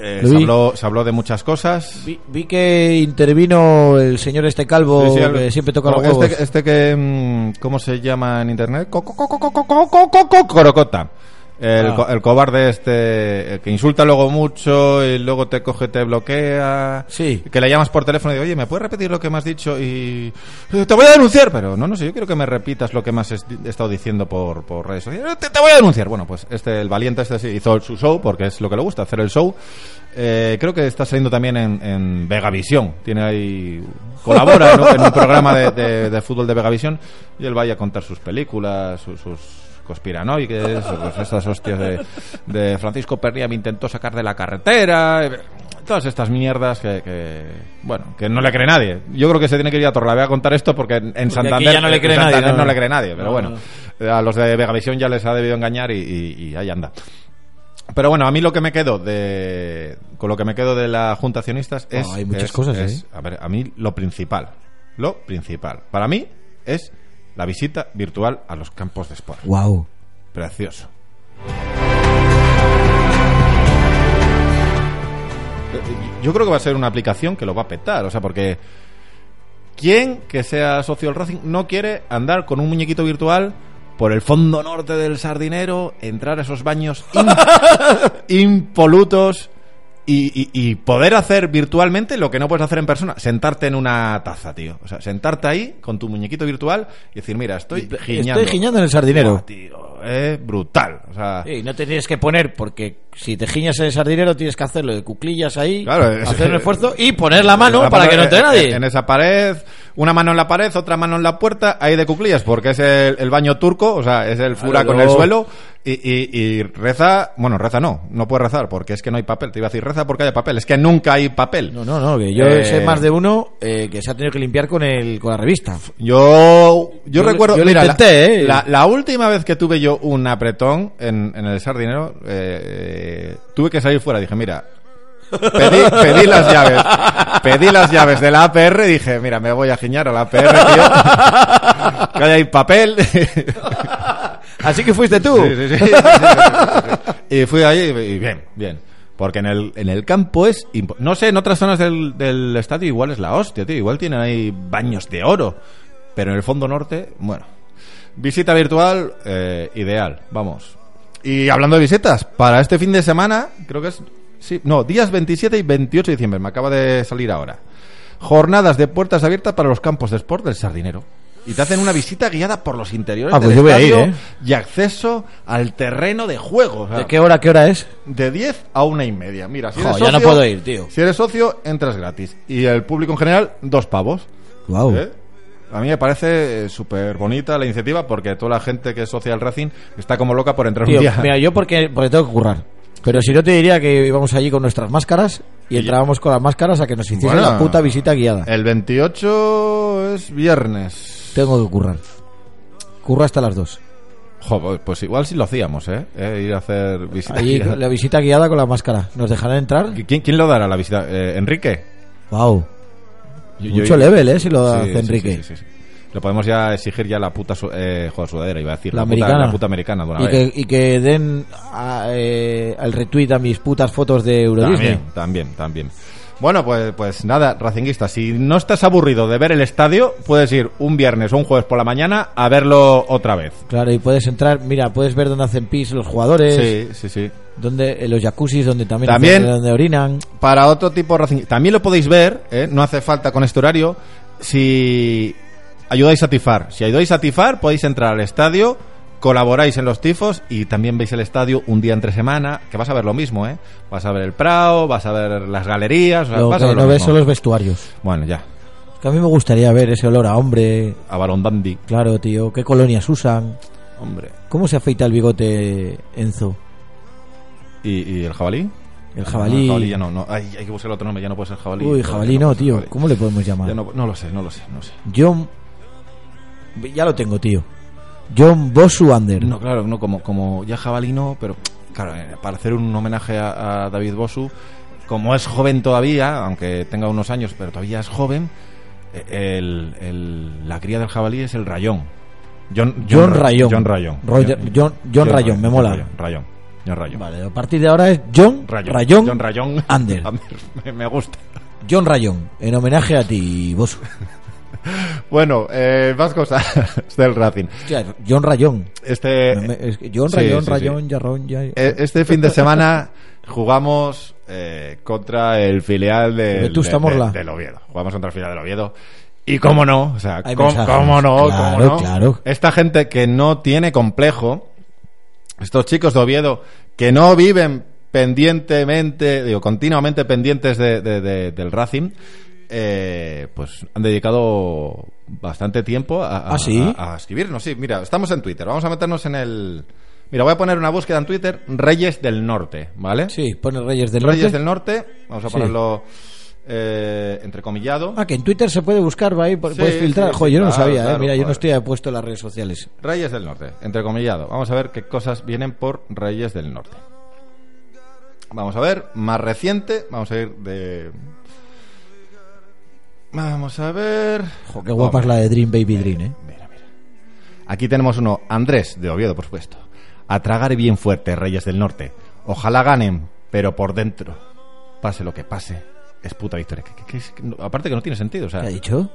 Se, habló, se, habló, de muchas cosas. Vi, vi, que intervino el señor este calvo que siempre toca los este, este que... ¿Cómo se llama en internet? Corocota. El, Ah. co- el cobarde este el que insulta luego mucho y luego te coge te bloquea Sí. que le llamas por teléfono y digo, oye me puedes repetir lo que me has dicho y "Eh, te voy a denunciar pero no no sé yo quiero que me repitas lo que me has est- estado diciendo por, por redes sociales te, te voy a denunciar bueno pues este el valiente este sí hizo su show porque es lo que le gusta hacer el show Eh, creo que está saliendo también en, en Vegavisión tiene ahí colabora ¿no? en un programa de, de- de fútbol de Vegavisión y él vaya a contar sus películas sus, sus conspiranoides o pues esas hostias de, de Francisco Pernia me intentó sacar de la carretera todas estas mierdas que, que, bueno que no le cree nadie yo creo que se tiene que ir a Torlavega a contar esto porque en, Santander, ya no le cree en Santander nadie, ¿no? no le cree nadie pero No, bueno a los de Vegavisión ya les ha debido engañar y, y- y ahí anda pero bueno, a mí lo que me quedo de. Con lo que me quedo de la Junta Accionistas es. Ah, hay muchas es- cosas, es- ¿eh? A ver, a mí lo principal. Lo principal. Para mí es la visita virtual a los campos de sport. Wow. Precioso. Yo creo que va a ser una aplicación que lo va a petar, o sea, porque ¿quién que sea socio del Racing no quiere andar con un muñequito virtual por el fondo norte del Sardinero, entrar a esos baños im- impolutos y, y- y poder hacer virtualmente lo que no puedes hacer en persona. Sentarte en una taza, tío. O sea, sentarte ahí con tu muñequito virtual y decir, mira, estoy giñando. Estoy giñando en el sardinero. Buah, tío, eh, brutal. O sea, Sí, no te tienes que poner, porque si te giñas en el sardinero tienes que hacerlo de cuclillas ahí, Claro, hacer un esfuerzo y poner la mano La para que no te nadie. En esa pared, una mano en la pared, otra mano en la puerta, ahí de cuclillas, porque es el, el baño turco, o sea, es el fura Claro, con el suelo. Y, y- y reza, bueno, reza no, no puede rezar porque es que no hay papel. Te iba a decir reza porque hay papel, es que nunca hay papel. No, no, no, que yo Eh, sé más de uno eh, que se ha tenido que limpiar con el con la revista. Yo, yo, Yo- recuerdo, yo lo mira, la- intenté, ¿eh? la, la última vez que tuve yo un apretón en, en el sardinero, eh, tuve que salir fuera. Dije, mira, pedí, pedí las llaves, pedí las llaves de la APR. Dije, mira, me voy a giñar a la APR, tío. Que haya papel. Así que fuiste tú. Sí, sí, sí. Y fui ahí y bien, bien. Porque en el, en el campo es... No sé, en otras zonas del, del estadio igual es la hostia, tío. Igual tienen ahí baños de oro. Pero en el fondo norte, bueno. Visita virtual, eh, ideal, vamos. Y hablando de visitas, para este fin de semana, creo que es... Sí, no, días 27 y 28 de diciembre, me acaba de salir ahora. Jornadas de puertas abiertas para los campos de sport del Sardinero. Y te hacen una visita guiada por los interiores Ah, pues del yo voy a ir, estadio ¿eh? y acceso al terreno de juego. o sea, ¿De qué hora, qué hora es? de 10 a una y media. Mira, si eres Jo, ya socio, no puedo ir, tío. Si eres socio, entras gratis. Y el público en general, dos pavos. Wow. ¿Eh? A mí me parece eh, súper bonita la iniciativa porque toda la gente que es socia del Racing está como loca por entrar Tío, un día. mira, yo porque, porque tengo que currar. Pero si no te diría que íbamos allí con nuestras máscaras y entrábamos con las máscaras a que nos hiciesen Bueno, la puta visita guiada. El 28 es viernes. Tengo que currar. Curro hasta las dos. Jo, pues igual sí lo hacíamos, ¿eh? Eh, Ir a hacer visita. Allí guiada. la visita guiada con la máscara. ¿Nos dejarán entrar? ¿Quién, quién lo dará la visita? Eh, ¿Enrique? Wow. Yo- Mucho yo- level, ¿eh? Si lo hace sí, Enrique. sí, sí, sí. Lo podemos ya exigir ya la puta eh, joder, sudadera, iba a decir. La puta- americana. la puta americana de una Y vez. que, y que den eh, al retweet a mis putas fotos de Euro Disney. También, también. Bueno, pues, pues nada, Racinguista, si no estás aburrido de ver el estadio, puedes ir un viernes o un jueves por la mañana a verlo otra vez. Claro, y puedes entrar, mira, puedes ver dónde hacen pis los jugadores, Sí, sí, sí. donde, en los jacuzzis donde también, También- donde orinan. Para otro tipo de también lo podéis ver, ¿eh? no hace falta con este horario, si ayudáis a tifar. Si ayudáis a tifar, podéis entrar al estadio, colaboráis en los tifos y también veis el estadio un día entre semana, que vas a ver lo mismo, ¿eh? Vas a ver el Prado, vas a ver las galerías, Lo vas que a ver lo no ves mismo. son los vestuarios. Bueno, ya, Que a mí me gustaría ver ese olor a hombre. a Barón Dandy, Claro, tío, qué colonias usan. hombre. ¿Cómo se afeita el bigote Enzo? ¿Y, y el jabalí? El No, jabalí. el jabalí ya no, no. Ay, hay que buscar otro nombre, ya no puede ser jabalí. Uy, jabalí no no, tío. jabalí. ¿Cómo le podemos llamar? Ya no, no lo sé, no lo sé, no sé. John. Ya lo tengo, tío. John Bosu Under. No, claro, no, como, como ya jabalí no, pero claro, eh, para hacer un homenaje a, a David Bosu, como es joven todavía, aunque tenga unos años, pero todavía es joven, eh, el, el- la cría del jabalí es el rayón. John, John Ra- Rayón. John Rayón. Roger- John- John Rayón, me mola. Rayón, Rayón. John Rayón. Vale, a partir de ahora es John Rayón. Rayón, John Rayón. Under. me, me gusta. John Rayón, en homenaje a ti, Bosu. Bueno, eh, más cosas del Racing. Hostia, John Rayón. Este, No me- es que John sí, Rayón, sí, sí. Rayón, Yarrón, ya. Eh, Este fin de semana jugamos eh, contra el filial del, de- de- del Oviedo. Jugamos contra el filial del Oviedo. Y cómo no, o sea, cómo, no, Claro, cómo no. claro. Esta gente que no tiene complejo, estos chicos de Oviedo que no viven pendientemente, digo, continuamente pendientes de- de- de- del Racing, eh, pues han dedicado bastante tiempo a, a- ¿Ah, sí? a- a escribirnos. Sí, mira, estamos en Twitter, vamos a meternos en el... Mira, voy a poner una búsqueda en Twitter, Reyes del Norte, ¿vale? Sí, pone Reyes del Reyes Norte. del Norte, vamos a Sí. ponerlo eh, entrecomillado. Ah, que en Twitter se puede buscar, va ahí, Sí, puedes filtrar. sí, yo no claro, sabía, eh. claro, Mira, yo no estoy apuesto en las redes sociales. Reyes del Norte, entrecomillado. Vamos a ver qué cosas vienen por Reyes del Norte. Vamos a ver, más reciente, vamos a ir de... Vamos a ver... Jo, qué guapa es la de Dream Baby Dream, eh. Mira, mira. Aquí tenemos uno, Andrés, de Oviedo, por supuesto. A tragar bien fuerte, Reyes del Norte. Ojalá ganen, pero por dentro. Pase lo que pase. Es puta victoria. No- aparte que no tiene sentido, o sea... ¿Qué ha dicho?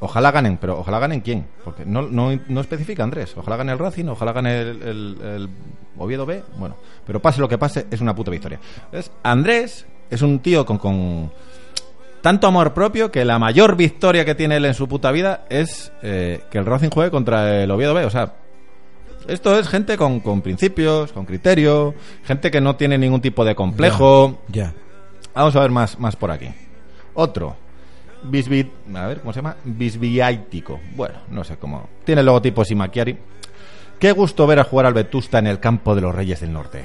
Ojalá ganen, pero ojalá ganen quién. Porque no, no, no especifica Andrés. Ojalá gane el Racing, ojalá gane el, el- el Oviedo B. Bueno, pero pase lo que pase, es una puta victoria. ¿Ves? Andrés es un tío con, con tanto amor propio que la mayor victoria que tiene él en su puta vida es eh, que el Racing juegue contra el Oviedo B. O sea, esto es gente con, con principios, con criterio, gente que no tiene ningún tipo de complejo. Ya. Vamos a ver más, más por aquí. Otro. Bisbit, a ver, ¿cómo se llama? Bisbiático. Bueno, no sé cómo. Tiene el logotipo Simakiari. Qué gusto ver a jugar al Vetusta en el campo de los Reyes del Norte.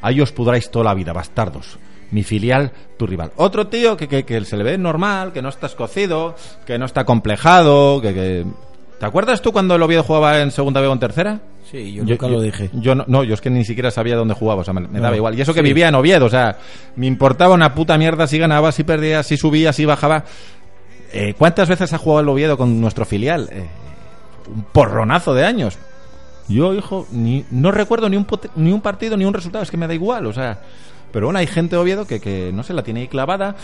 Ahí os pudráis toda la vida, bastardos. Mi filial, tu rival. Otro tío que, que, que se le ve normal, que no está escocido, que no está complejado, que... que... ¿Te acuerdas tú cuando el Oviedo jugaba en segunda B o en tercera? Sí, yo, nunca lo dije. Yo no, no, yo es que ni siquiera sabía dónde jugaba, o sea, me, me No. daba igual. Y eso que Sí. vivía en Oviedo, o sea, me importaba una puta mierda si ganaba, si perdía, si subía, si bajaba. Eh, ¿Cuántas veces ha jugado el Oviedo con nuestro filial? Eh, un porronazo de años. Yo, hijo, ni, no recuerdo ni un, ni un partido ni un resultado, es que me da igual, o sea. Pero bueno, hay gente de Oviedo que, que no se la tiene ahí clavada.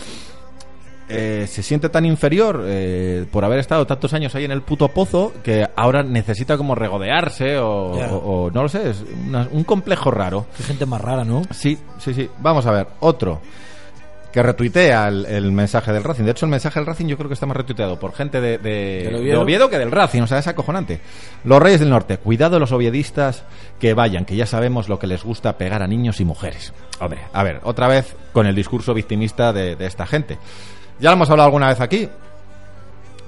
eh, se siente tan inferior eh, por haber estado tantos años ahí en el puto pozo que ahora necesita como regodearse o, Ya. o- o no lo sé, es una- un complejo raro. Qué gente más rara, ¿no? Sí, sí, sí. Vamos a ver, otro que retuitea el, el mensaje del Racing. De hecho, el mensaje del Racing yo creo que está más retuiteado por gente de. Oviedo? que del Racing. O sea, es acojonante. Los Reyes del Norte, cuidado los oviedistas que vayan, que ya sabemos lo que les gusta pegar a niños y mujeres. Hombre, a ver, otra vez con el discurso victimista de, de esta gente. Ya lo hemos hablado alguna vez aquí,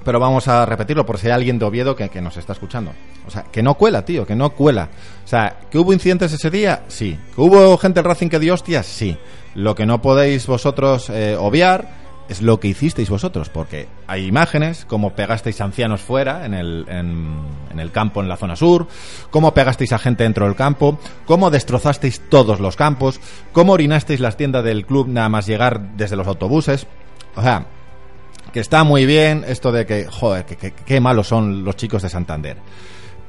pero vamos a repetirlo por si hay alguien de Oviedo que, nos está escuchando. O sea, que no cuela, tío, que no cuela. O sea, ¿que hubo incidentes ese día? Sí. ¿Que hubo gente del Racing que dio hostias? Sí. Lo que no podéis vosotros eh, obviar es lo que hicisteis vosotros, porque hay imágenes, como pegasteis ancianos fuera, en el, en el campo, en la zona sur, cómo pegasteis a gente dentro del campo, cómo destrozasteis todos los campos, cómo orinasteis las tiendas del club nada más llegar desde los autobuses. O sea, que está muy bien esto de que, joder, que, malos son los chicos de Santander.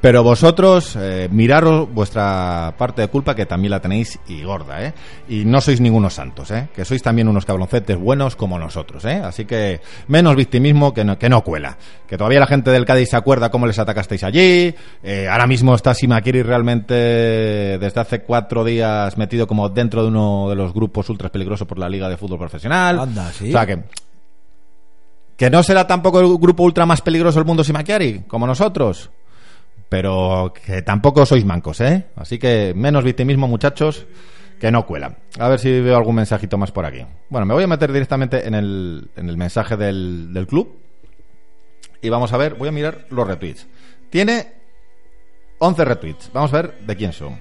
Pero vosotros, eh, miraros vuestra parte de culpa, que también la tenéis y gorda, ¿eh? Y no sois ningunos santos, ¿eh? Que sois también unos cabroncetes buenos como nosotros, ¿eh? Así que menos victimismo que no, que no cuela. Que todavía la gente del Cádiz se acuerda cómo les atacasteis allí. Eh, ahora mismo está Simakiri realmente desde hace cuatro días metido como dentro de uno de los grupos ultras peligrosos por la Liga de Fútbol Profesional. Anda, ¿sí? O sea que que no será tampoco el grupo ultra más peligroso del mundo Simakiari, como nosotros. Pero que tampoco sois mancos, ¿eh? Así que menos victimismo, muchachos, que no cuela. A ver si veo algún mensajito más por aquí. Bueno, me voy a meter directamente en el, en el mensaje del, del club. Y vamos a ver, voy a mirar los retweets. Tiene 11 retweets. Vamos a ver de quién son.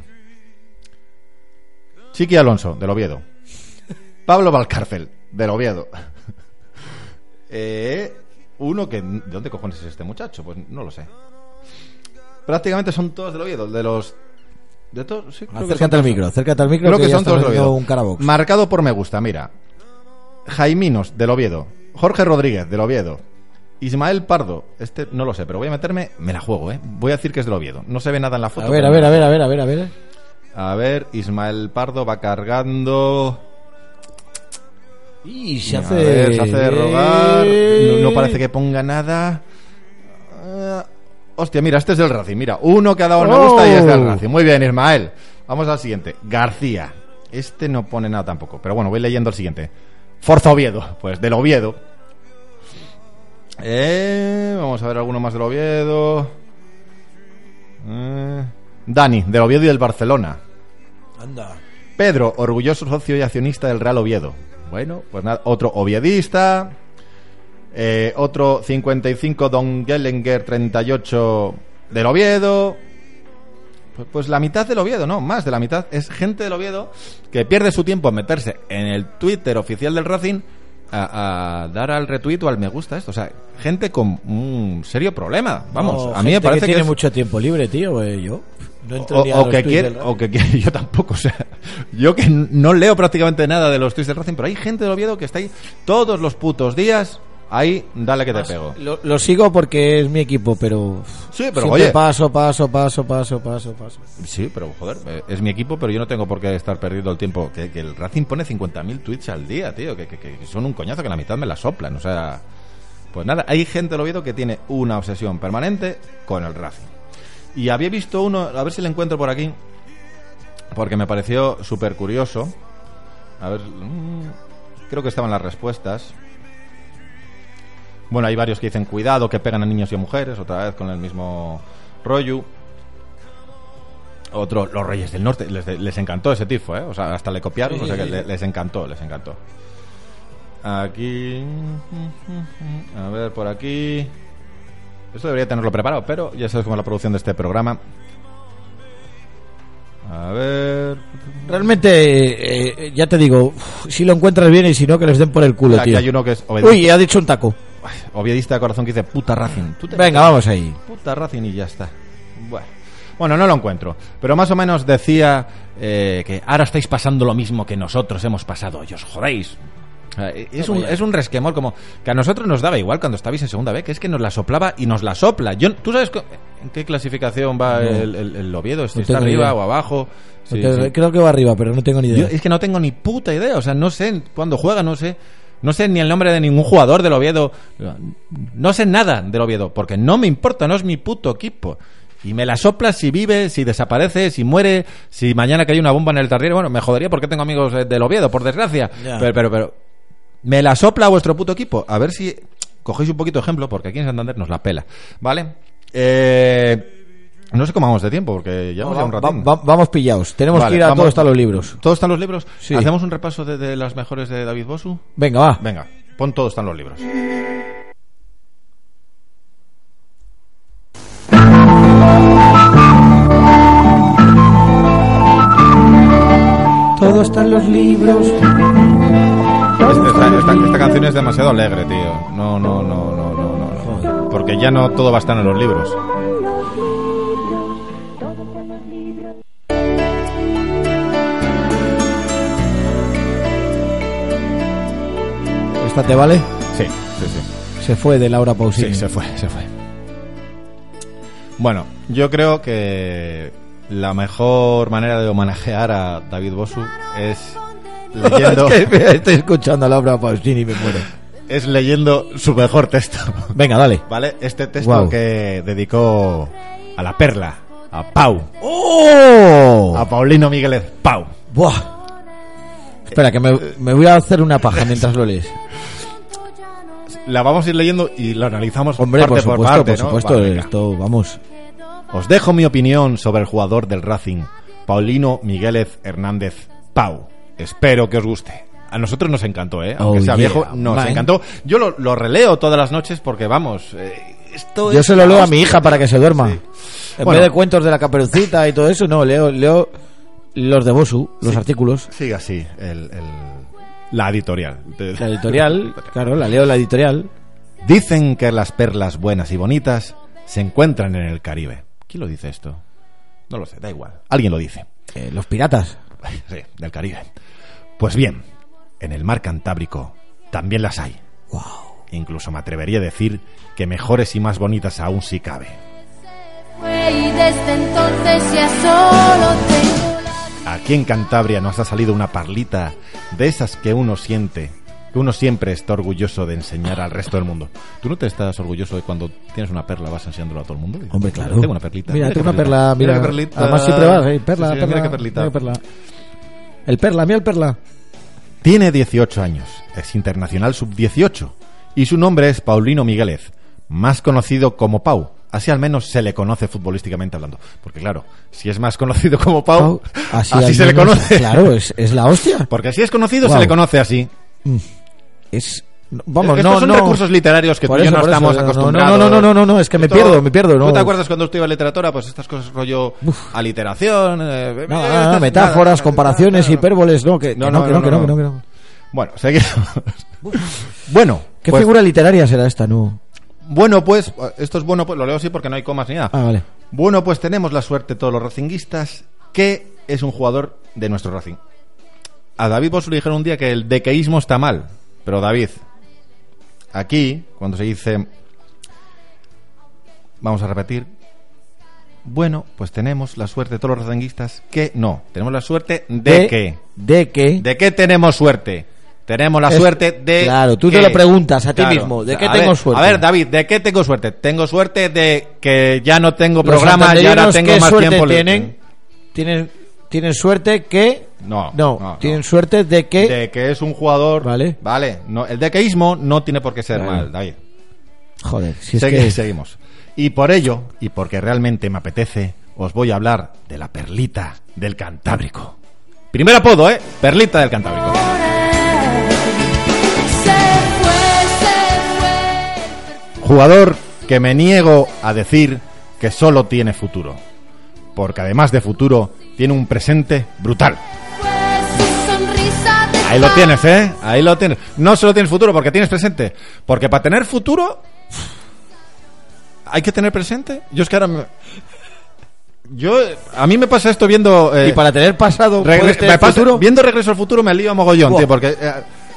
Chiqui Alonso, del Oviedo. Pablo Valcárcel, del Oviedo. Eh, uno que... ¿De dónde cojones es este muchacho? Pues no lo sé. Prácticamente son todos del Oviedo. De los... De todos, sí, creo que Acércate al micro, acércate al micro. Creo que, son todos del Oviedo. un carabox. Marcado por me gusta, mira. Jaiminos, del Oviedo. Jorge Rodríguez, del Oviedo. Ismael Pardo, este no lo sé, pero voy a meterme, me la juego, ¿eh? Voy a decir que es del Oviedo. No se ve nada en la foto. A ver, a ver, a ver, a ver, a ver, a ver. a ver, Ismael Pardo va cargando. Y se hace... ver, se hace de rogar. No, no parece que ponga nada. Ah, hostia, mira, este es del Racing. Mira, uno que ha dado el me gusta y es del Oh. Racing. Muy bien, Ismael. Vamos al siguiente. García. Este no pone nada tampoco. Pero bueno, voy leyendo el siguiente. Forza Oviedo. Pues del Oviedo. Eh, vamos a ver alguno más del Oviedo. Eh, Dani, del Oviedo y del Barcelona. Anda. Pedro, orgulloso socio y accionista del Real Oviedo. Bueno, pues nada, otro oviedista. Eh, otro 55, Don Gellinger 38 del Oviedo. Pues, pues la mitad del Oviedo, no, más de la mitad. Es gente del Oviedo que pierde su tiempo en meterse en el Twitter oficial del Racing a, a dar al retweet o al me gusta esto. O sea, gente con un serio problema. Vamos, No, a mí me parece que que, tiene es- mucho tiempo libre, tío. eh, yo no o, o que quiere, o que quiere, yo tampoco, o sea, yo que no leo prácticamente nada de los tweets del Racing, pero hay gente del Oviedo que está ahí todos los putos días, ahí, dale que te pego. Lo, lo sigo porque es mi equipo, pero. Sí, pero oye. Paso, paso, paso, paso, paso, paso. Sí, pero joder, eh, es mi equipo, pero yo no tengo por qué estar perdiendo el tiempo. Que, que el Racing pone 50.000 tweets al día, tío, que, que- que son un coñazo que la mitad me la soplan, o sea... Pues nada, hay gente del Oviedo que tiene una obsesión permanente con el Racing. Y había visto uno, a ver si le encuentro por aquí, porque me pareció súper curioso. A ver, mm, creo que estaban las respuestas. Bueno, hay varios que dicen cuidado, que pegan a niños y a mujeres, otra vez con el mismo rollo. Otro, los Reyes del Norte, les, les encantó ese tifo, ¿eh? O sea, hasta le copiaron, o sea que le- les encantó, les encantó. Aquí. A ver, por aquí. Esto debería tenerlo preparado, pero ya sabes cómo es la producción de este programa. A ver. Realmente, eh, ya te digo, si lo encuentras bien y si no, que les den por el culo, Aquí tío. hay uno que es obedi- Uy, ha dicho un taco. Obviedista de corazón que dice puta Racing. Tú te- Venga, vamos ahí. Puta Racing y ya está. Bueno. Bueno, no lo encuentro. Pero más o menos decía eh, que ahora estáis pasando lo mismo que nosotros hemos pasado. Y os jodéis. Eh, Es un, es un resquemor como que a nosotros nos daba igual cuando estabais en segunda B, que es que nos la soplaba y nos la sopla. Yo, ¿Tú sabes en qué clasificación va No. el, el- el Oviedo? Si No está arriba idea. o abajo. No Sí, te- sí. Creo que va arriba, pero no tengo ni Yo idea. es que no tengo ni puta idea, o sea, no sé cuándo juega, no sé. No sé ni el nombre de ningún jugador del Oviedo. No sé nada del Oviedo, porque no me importa, no es mi puto equipo. Y me la sopla si vive, si desaparece, si muere, si mañana cae una bomba en el tarriero. Bueno, me jodería porque tengo amigos eh, del Oviedo, por desgracia. Pero, pero, pero. Me la sopla vuestro puto equipo. A ver si cogéis un poquito de ejemplo, porque aquí en Santander nos la pela. ¿Vale? Eh, no sé cómo vamos de tiempo, porque ya Va- vamos ya un va- va- vamos pillados. Tenemos Vale, que ir a vamos- todos están los libros. ¿Todos están los libros? Sí. ¿Hacemos un repaso de, de las mejores de David Bosu? Venga, va. Venga, pon todos están los libros. Todo está en los libros. Esta, esta- esta- esta canción es demasiado alegre, tío. No, no, no, no, no, no. Porque ya no todo va a estar en los libros. ¿Esta te vale? Sí, sí, sí. Se fue de Laura Pausini. Sí, se fue, se fue. Bueno, yo creo que la mejor manera de homenajear a David Bosu es leyendo, Es que me estoy escuchando a Laura Pausini y me muero. es leyendo su mejor texto. Venga, dale. ¿Vale? Este texto que dedicó a la perla, a Pau, ¡Oh! a Paulino Migueles Pau. Buah. Espera, que me, me voy a hacer una paja mientras lo lees. La vamos a ir leyendo y lo analizamos Hombre, parte por supuesto, parte, por ¿no? supuesto. Vale, esto, vamos. Os dejo mi opinión sobre el jugador del Racing, Paulino Migueles Hernández Pau. Espero que os guste. A nosotros nos encantó, ¿eh? Aunque Oh, sea yeah, viejo, nos man. encantó. Yo lo, lo releo todas las noches porque, vamos, eh, esto Yo es se lo la leo a mi hija para que se duerma. Sí. En Bueno. vez de cuentos de la caperucita y todo eso, no, leo, leo los de Bosu, los Sí. artículos. Sigue así, el, el- la editorial. La editorial, claro, la leo la editorial. Dicen que las perlas buenas y bonitas se encuentran en el Caribe. ¿Quién lo dice esto? No lo sé, da igual. Alguien lo dice. Eh, los piratas. Sí, del Caribe. Pues bien, en el mar Cantábrico también las hay. Incluso me atrevería a decir que mejores y más bonitas aún si cabe. Y desde entonces ya solo tengo. Aquí en Cantabria nos ha salido una parlita de esas que uno siente, que uno siempre está orgulloso de enseñar al resto del mundo. ¿Tú no te estás orgulloso de cuando tienes una perla vas enseñándolo a todo el mundo? Hombre, claro. Tengo una perlita. Mira, tengo una perla, mira. qué perlita. Además siempre vas, eh, perla, Sí, sí, perla. mira qué perlita. mira perla. El perla, mira el perla. Tiene 18 años, es internacional sub-18 y su nombre es Paulino Migueles, más conocido como Pau. Así al menos se le conoce futbolísticamente hablando. Porque claro, si es más conocido como Pau, así, al se le menos- conoce. Claro, es, es la hostia. Porque si es conocido Guau. se le conoce así. Es. Vamos, Estos no, son no. recursos literarios que tú y yo eso, no eso, estamos no, acostumbrados. No, no, no, no, no, es que me pierdo, me pierdo. No. ¿Tú te acuerdas cuando estuve en literatura? Pues estas cosas rollo aliteración, eh, No, eh, ah, estas- metáforas, nada, comparaciones, nada. hipérboles, no, que, que no, que no, que no, que no, que no. Bueno, seguimos. bueno, ¿Qué pues- figura literaria será esta, no? Bueno, pues, esto es bueno, pues lo leo así porque no hay comas ni nada. Ah, vale. Bueno, pues tenemos la suerte todos los racinguistas que es un jugador de nuestro Racing. A David Bosu le dijeron un día que el dequeísmo está mal, pero David, aquí, cuando se dice, vamos a repetir, bueno, pues tenemos la suerte todos los racinguistas que no, tenemos la suerte de, De- que, ¿De qué? ¿de qué tenemos suerte? Tenemos la Es- suerte de. claro, tú te lo preguntas a ti mismo, ¿de qué tengo ver, suerte? A ver, David, ¿de qué tengo suerte? Tengo suerte de que ya no tengo Los programa y ahora tengo ¿qué más suerte tiempo. tienen? Tienen, tienen suerte que... No, No, no, tienen no. suerte de que... De que es un jugador. Vale. Vale. No, el decaísmo no tiene por qué ser Vale. mal, David. Joder, si es Segui- que... Seguimos. Y por ello, y porque realmente me apetece, os voy a hablar de la perlita del Cantábrico. Primer apodo, ¿eh? Perlita del Cantábrico. Jugador que me niego a decir que solo tiene futuro. Porque además de futuro, tiene un presente brutal. Ahí lo tienes, ¿eh? Ahí lo tienes. No solo tienes futuro porque tienes presente. Porque para tener futuro, hay que tener presente. Yo es que ahora me- Yo, a mí me pasa esto viendo... eh, Y para tener pasado, regre- ¿puedes tener me? Viendo Regreso al Futuro me lío a mogollón, Buah. tío, porque eh,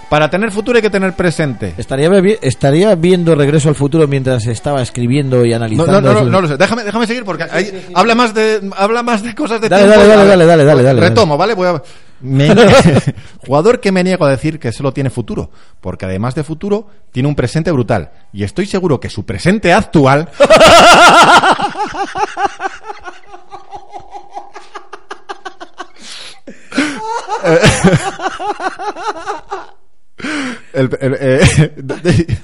para tener futuro hay que tener presente. Estaría, viendo Regreso al Futuro mientras estaba escribiendo y analizando... no, no, no, no lo sé. Déjame, déjame seguir porque ahí habla más de habla más de cosas de Dale, tiempo. dale, dale, dale, dale, dale, dale, Retomo, ¿vale? Voy a- Me- Jugador que me niego a decir que solo tiene futuro, porque además de futuro tiene un presente brutal y estoy seguro que su presente actual El- el- eh,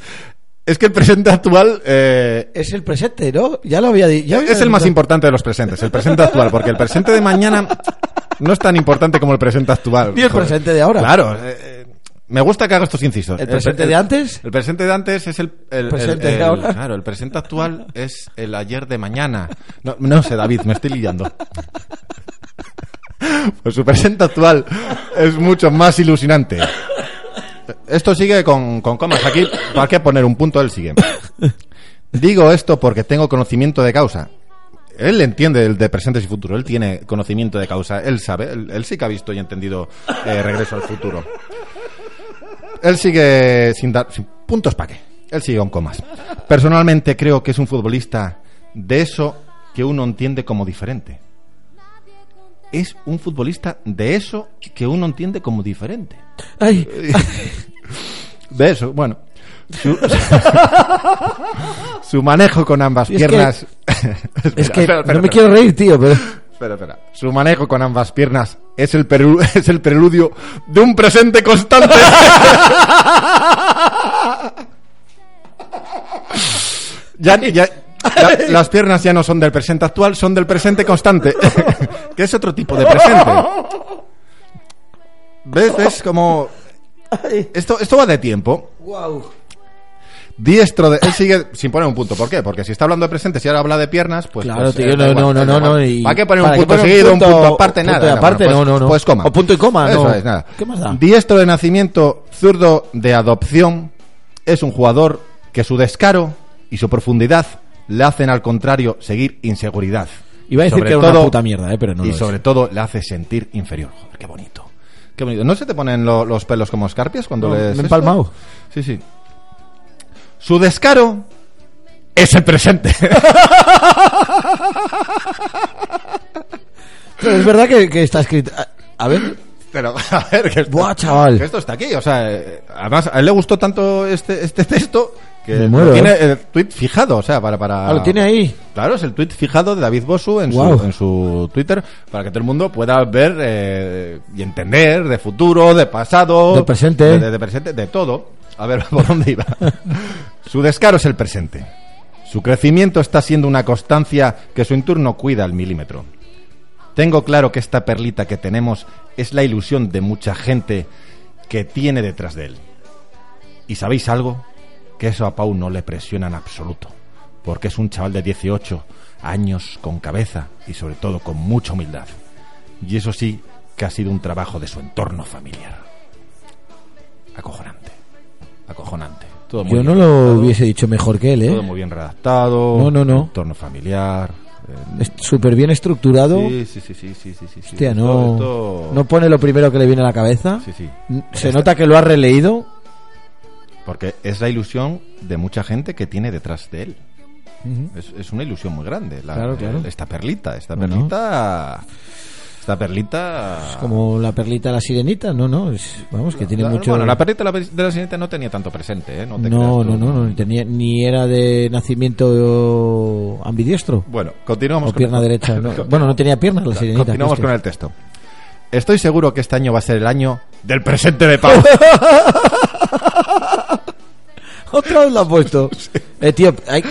es que el presente actual eh, Es el presente, ¿no? Ya lo había dicho. es el más importante de los presentes, el presente actual, porque el presente de mañana no es tan importante como el presente actual. Ni el Joder. presente de ahora. Claro. eh, eh, me gusta que haga estos incisos. ¿El presente de antes? El presente de antes es el... el- presente el- de ahora. Claro, el presente actual es el ayer de mañana. No, no sé, David, me estoy liando. Pues su presente actual es mucho más ilusionante. Esto sigue con, comas. Aquí, ¿para qué poner un punto? Él sigue. Digo esto porque tengo conocimiento de causa. Él entiende el de presentes y futuro. Él tiene conocimiento de causa. Él sabe. Él, él sí que ha visto y entendido eh, Regreso al futuro. Él sigue sin dar sin puntos para qué. Él sigue con comas. Personalmente creo que es un futbolista de eso que uno entiende como diferente. Es un futbolista de eso que uno entiende como diferente. Ay, De eso, bueno. Su, su manejo con ambas que- piernas. es que espera, espera, no me quiero reír, tío, pero... Espera, espera. Su manejo con ambas piernas es el, es el preludio de un presente constante. ya, ya- la- las piernas ya no son del presente actual, son del presente constante. que es otro tipo de presente. ¿Ves? ¿Ves como... Esto, esto va de tiempo. Wow. Diestro de... Él sigue sin poner un punto. ¿Por qué? Porque si está hablando de presentes y ahora habla de piernas, pues... Claro, pues, tío, eh, no, igual, no, no, no, no, y- ¿Para qué poner un ¿para qué punto seguido, un punto- punto aparte? punto Nada. aparte? bueno, No, no, no. Pues coma. O punto y coma, Eso no. es, nada. ¿Qué más da? Diestro de nacimiento, zurdo de adopción, es un jugador que su descaro y su profundidad le hacen al contrario seguir inseguridad. Iba a decir Sobre que era una todo- puta mierda, eh, pero no Y lo es. sobre todo le hace sentir inferior. Joder, qué bonito. Qué bonito. ¿No se te ponen lo- los pelos como escarpias cuando No, lees me empalmado. Sí, sí. Su descaro es el presente. Pero es verdad que, que está escrito... A, a ver... Pero, a ver, que esto, Buah, chaval. que esto está aquí. O sea, eh, además, a él le gustó tanto este, este texto que Me lo muero, tiene ¿eh? el tweet fijado. O sea, para. para Ah, lo tiene ahí. Claro, es el tweet fijado de David Bosu en, su, en su Twitter para que todo el mundo pueda ver eh, y entender de futuro, de pasado, De presente. de, de- de presente, de todo. A ver por dónde iba. su descaro es el presente. Su crecimiento está siendo una constancia que su entorno cuida al milímetro. Tengo claro que esta perlita que tenemos es la ilusión de mucha gente que tiene detrás de él. ¿Y sabéis algo? Que eso a Pau no le presiona en absoluto, porque es un chaval de 18 años con cabeza y sobre todo con mucha humildad. Y eso sí que ha sido un trabajo de su entorno familiar. Acojonante. Acojonante. Todo muy Yo no lo hubiese dicho mejor que él, ¿eh? Todo muy bien redactado. No, no, no. Entorno familiar. eh, súper bien estructurado. Sí, sí, sí, sí, sí, sí. Hostia, Esto- no, esto- no pone lo primero que le viene a la cabeza. Sí, sí. Se Esta- nota que lo ha releído. Porque es la ilusión de mucha gente que tiene detrás de él. Es, es una ilusión muy grande. la- Claro, claro. Esta perlita, esta perlita. Esta perlita... Como la perlita de la sirenita, no, no, es- vamos, que tiene La- mucho... Bueno, la perlita de la, sirenita no tenía tanto presente, ¿eh? No, te no, no, no, no, ni tenía, ni era de nacimiento ambidiestro. Bueno, continuamos O pierna con derecha. no. Bueno, no tenía piernas la sirenita. Continuamos con el texto. Estoy seguro que este año va a ser el año del presente de Pau. Otra vez lo ha puesto. Eh, tío, hay-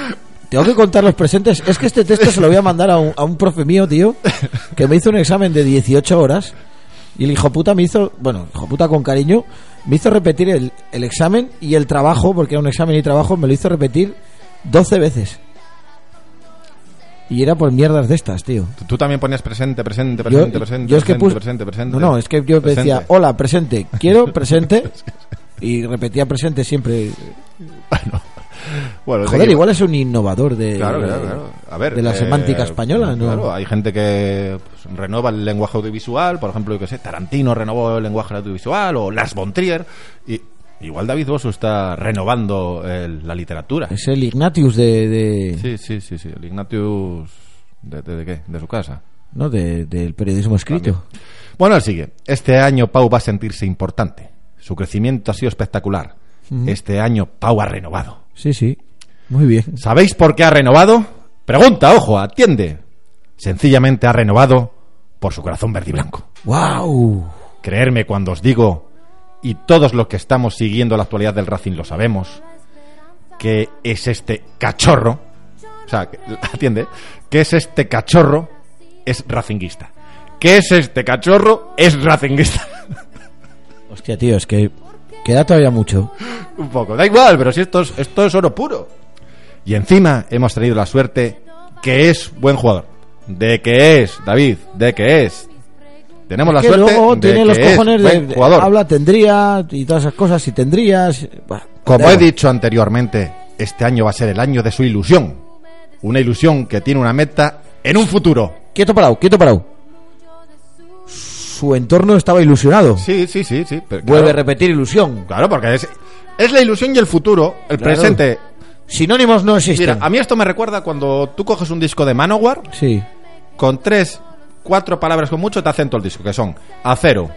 tengo que contar los presentes. Es que este texto se lo voy a mandar a un, a un profe mío, tío, que me hizo un examen de 18 horas. Y el hijo puta me hizo, bueno, hijo puta con cariño, me hizo repetir el, el examen y el trabajo, porque era un examen y trabajo, me lo hizo repetir 12 veces. Y era por mierdas de estas, tío. Tú- Tú también ponías presente, presente, Yo, presente, presente, yo es que presente, puse- presente, presente. No, no, es que yo Presente. decía, hola, presente, quiero presente. Y repetía presente siempre. Bueno, Joder, igual es un innovador de, Claro, claro, claro. A ver, de la eh, semántica española, ¿no? Claro, hay gente que pues, renueva el lenguaje audiovisual, por ejemplo, yo que sé, Tarantino renovó el lenguaje audiovisual o Lars von Trier y igual David Bosso está renovando el- la literatura. Es el Ignatius de, de- Sí, sí, sí, sí, el Ignatius de, de- de qué? De su casa. ¿no? de- del periodismo escrito. Bueno, el sigue. Este año Pau va a sentirse importante. Su crecimiento ha sido espectacular. Este año Pau ha renovado. Sí, sí. Muy bien. ¿Sabéis por qué ha renovado? Pregunta, ojo, atiende. Sencillamente ha renovado por su corazón verde y blanco. ¡Wow! Creerme cuando os digo, y todos los que estamos siguiendo la actualidad del Racing lo sabemos, que es este cachorro, o sea, que- atiende, que es este cachorro, es racinguista. ¿Qué es este cachorro? Es racinguista. Hostia, tío, es que queda todavía mucho. Un poco, da igual, pero si esto es, esto es oro puro. Y encima hemos tenido la suerte que es buen jugador. De que es, David, de que es. Tenemos la que suerte luego de tiene que los es cojones de, buen de- jugador. habla tendría y todas esas cosas si tendrías. Bah, Como he dicho anteriormente, este año va a ser el año de su ilusión. Una ilusión que tiene una meta en un futuro. Quieto parado, quieto parado. Su entorno estaba ilusionado. Sí, sí, sí, sí. pero Vuelve a claro, repetir ilusión. claro, porque es, es la ilusión y el futuro, el Claro. presente. Sinónimos no existen. Mira, a mí esto me recuerda cuando tú coges un disco de Manowar Sí. con tres, cuatro palabras con mucho te hacen todo el disco, que son acero,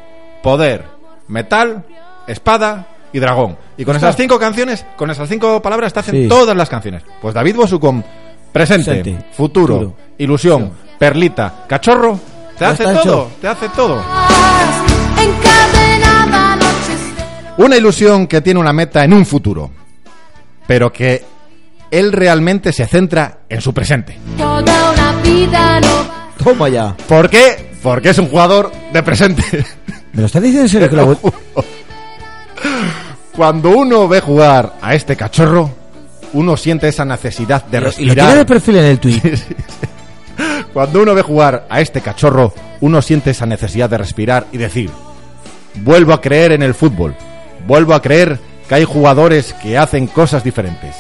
poder, metal, espada y dragón. Y con Está. esas cinco canciones, con esas cinco palabras te hacen Sí. todas las canciones. Pues David Bosu con presente, Presente, futuro, futuro, ilusión, perlita, cachorro, te hace todo, hecho. te hace todo. Una ilusión que tiene una meta en un futuro, pero que él realmente se centra en su presente. toda una vida no va. Toma ya. ¿Por qué? Porque es un jugador de presente. ¿Me lo estás diciendo en serio? que vu- Cuando uno ve jugar a este cachorro, uno siente esa necesidad de y lo tiene respirar. de perfil en el tweet. Cuando uno ve jugar a este cachorro, uno siente esa necesidad de respirar y decir, vuelvo a creer en el fútbol, vuelvo a creer que hay jugadores que hacen cosas diferentes,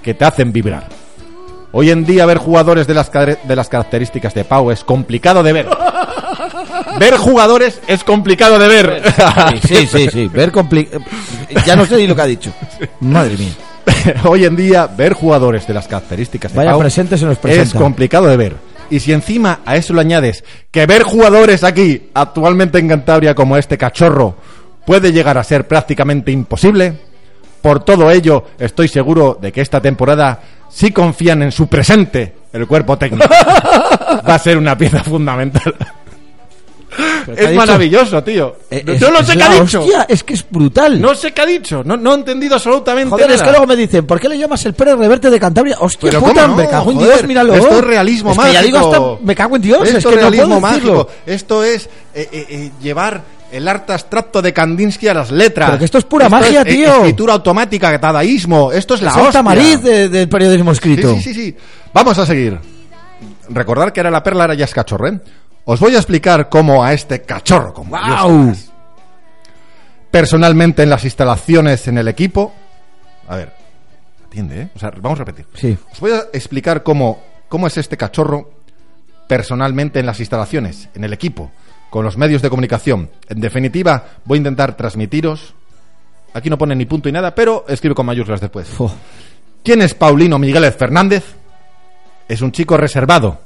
que te hacen vibrar. Hoy en día ver jugadores de las, de las características de Pau es complicado de ver. ver jugadores es complicado de ver. Sí, sí, sí. Ver compli- Ya no sé ni lo que ha dicho. Madre mía. Hoy en día ver jugadores de las características de Vaya Pau se nos es complicado de ver. Y si encima a eso le añades que ver jugadores aquí, actualmente en Cantabria, como este cachorro, puede llegar a ser prácticamente imposible, por todo ello estoy seguro de que esta temporada, si confían en su presente, el cuerpo técnico, va a ser una pieza fundamental. ¿Qué ha Es maravilloso, tío. Eh, no es- no lo es sé qué ha dicho. hostia, es que es brutal. No sé qué ha dicho. No, no he entendido absolutamente Joder, es nada. que luego me dicen, ¿por qué le llamas el Pérez Reverte de Cantabria? Hostia, Pero puta, ¿cómo no? me cago en Joder, Dios, míralo. Esto es realismo Es que mágico. ya digo hasta, me cago en Dios, Esto es que no realismo puedo mágico. decirlo. Esto es eh, eh, eh, llevar el arte abstracto de Kandinsky a las letras. Pero que esto es pura magia, es, eh, tío. Escritura automática, dadaísmo. Esto es la Es el hostia. de- del periodismo escrito. Sí, sí, sí, sí. Vamos a seguir. Recordar que era la perla, ahora ya es cachorro, ¿eh? Os voy a explicar cómo a este cachorro, con mayúsculas, personalmente en las instalaciones en el equipo. A ver, atiende, ¿eh? O sea, vamos a repetir. Sí. Os voy a explicar cómo, cómo es este cachorro personalmente en las instalaciones, en el equipo, con los medios de comunicación. En definitiva, voy a intentar transmitiros. Aquí no pone ni punto y nada, pero escribe con mayúsculas después. ¿Quién es Paulino Migueles Fernández? Es un chico reservado,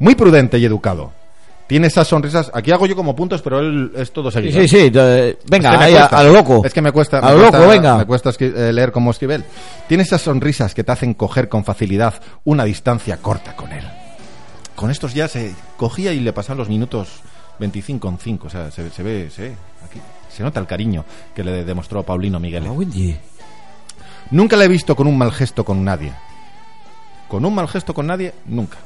muy prudente y educado. Tiene esas sonrisas. Aquí hago yo como puntos, pero él es todo seguido. sí, sí. eh, Venga, Es que me ahí, a, cuesta. a lo loco. Es que me cuesta. A me lo cuesta- loco, venga. Me cuesta eh, leer como Esquivel. Tiene esas sonrisas que te hacen coger con facilidad una distancia corta con él. Con estos ya se cogía y le pasaban los minutos 25 en 5. O sea, se, se ve, se ve aquí. Se nota el cariño que le demostró Paulino Miguel. Ah, Wendy. Nunca le he visto con un mal gesto con nadie. Con un mal gesto con nadie, nunca.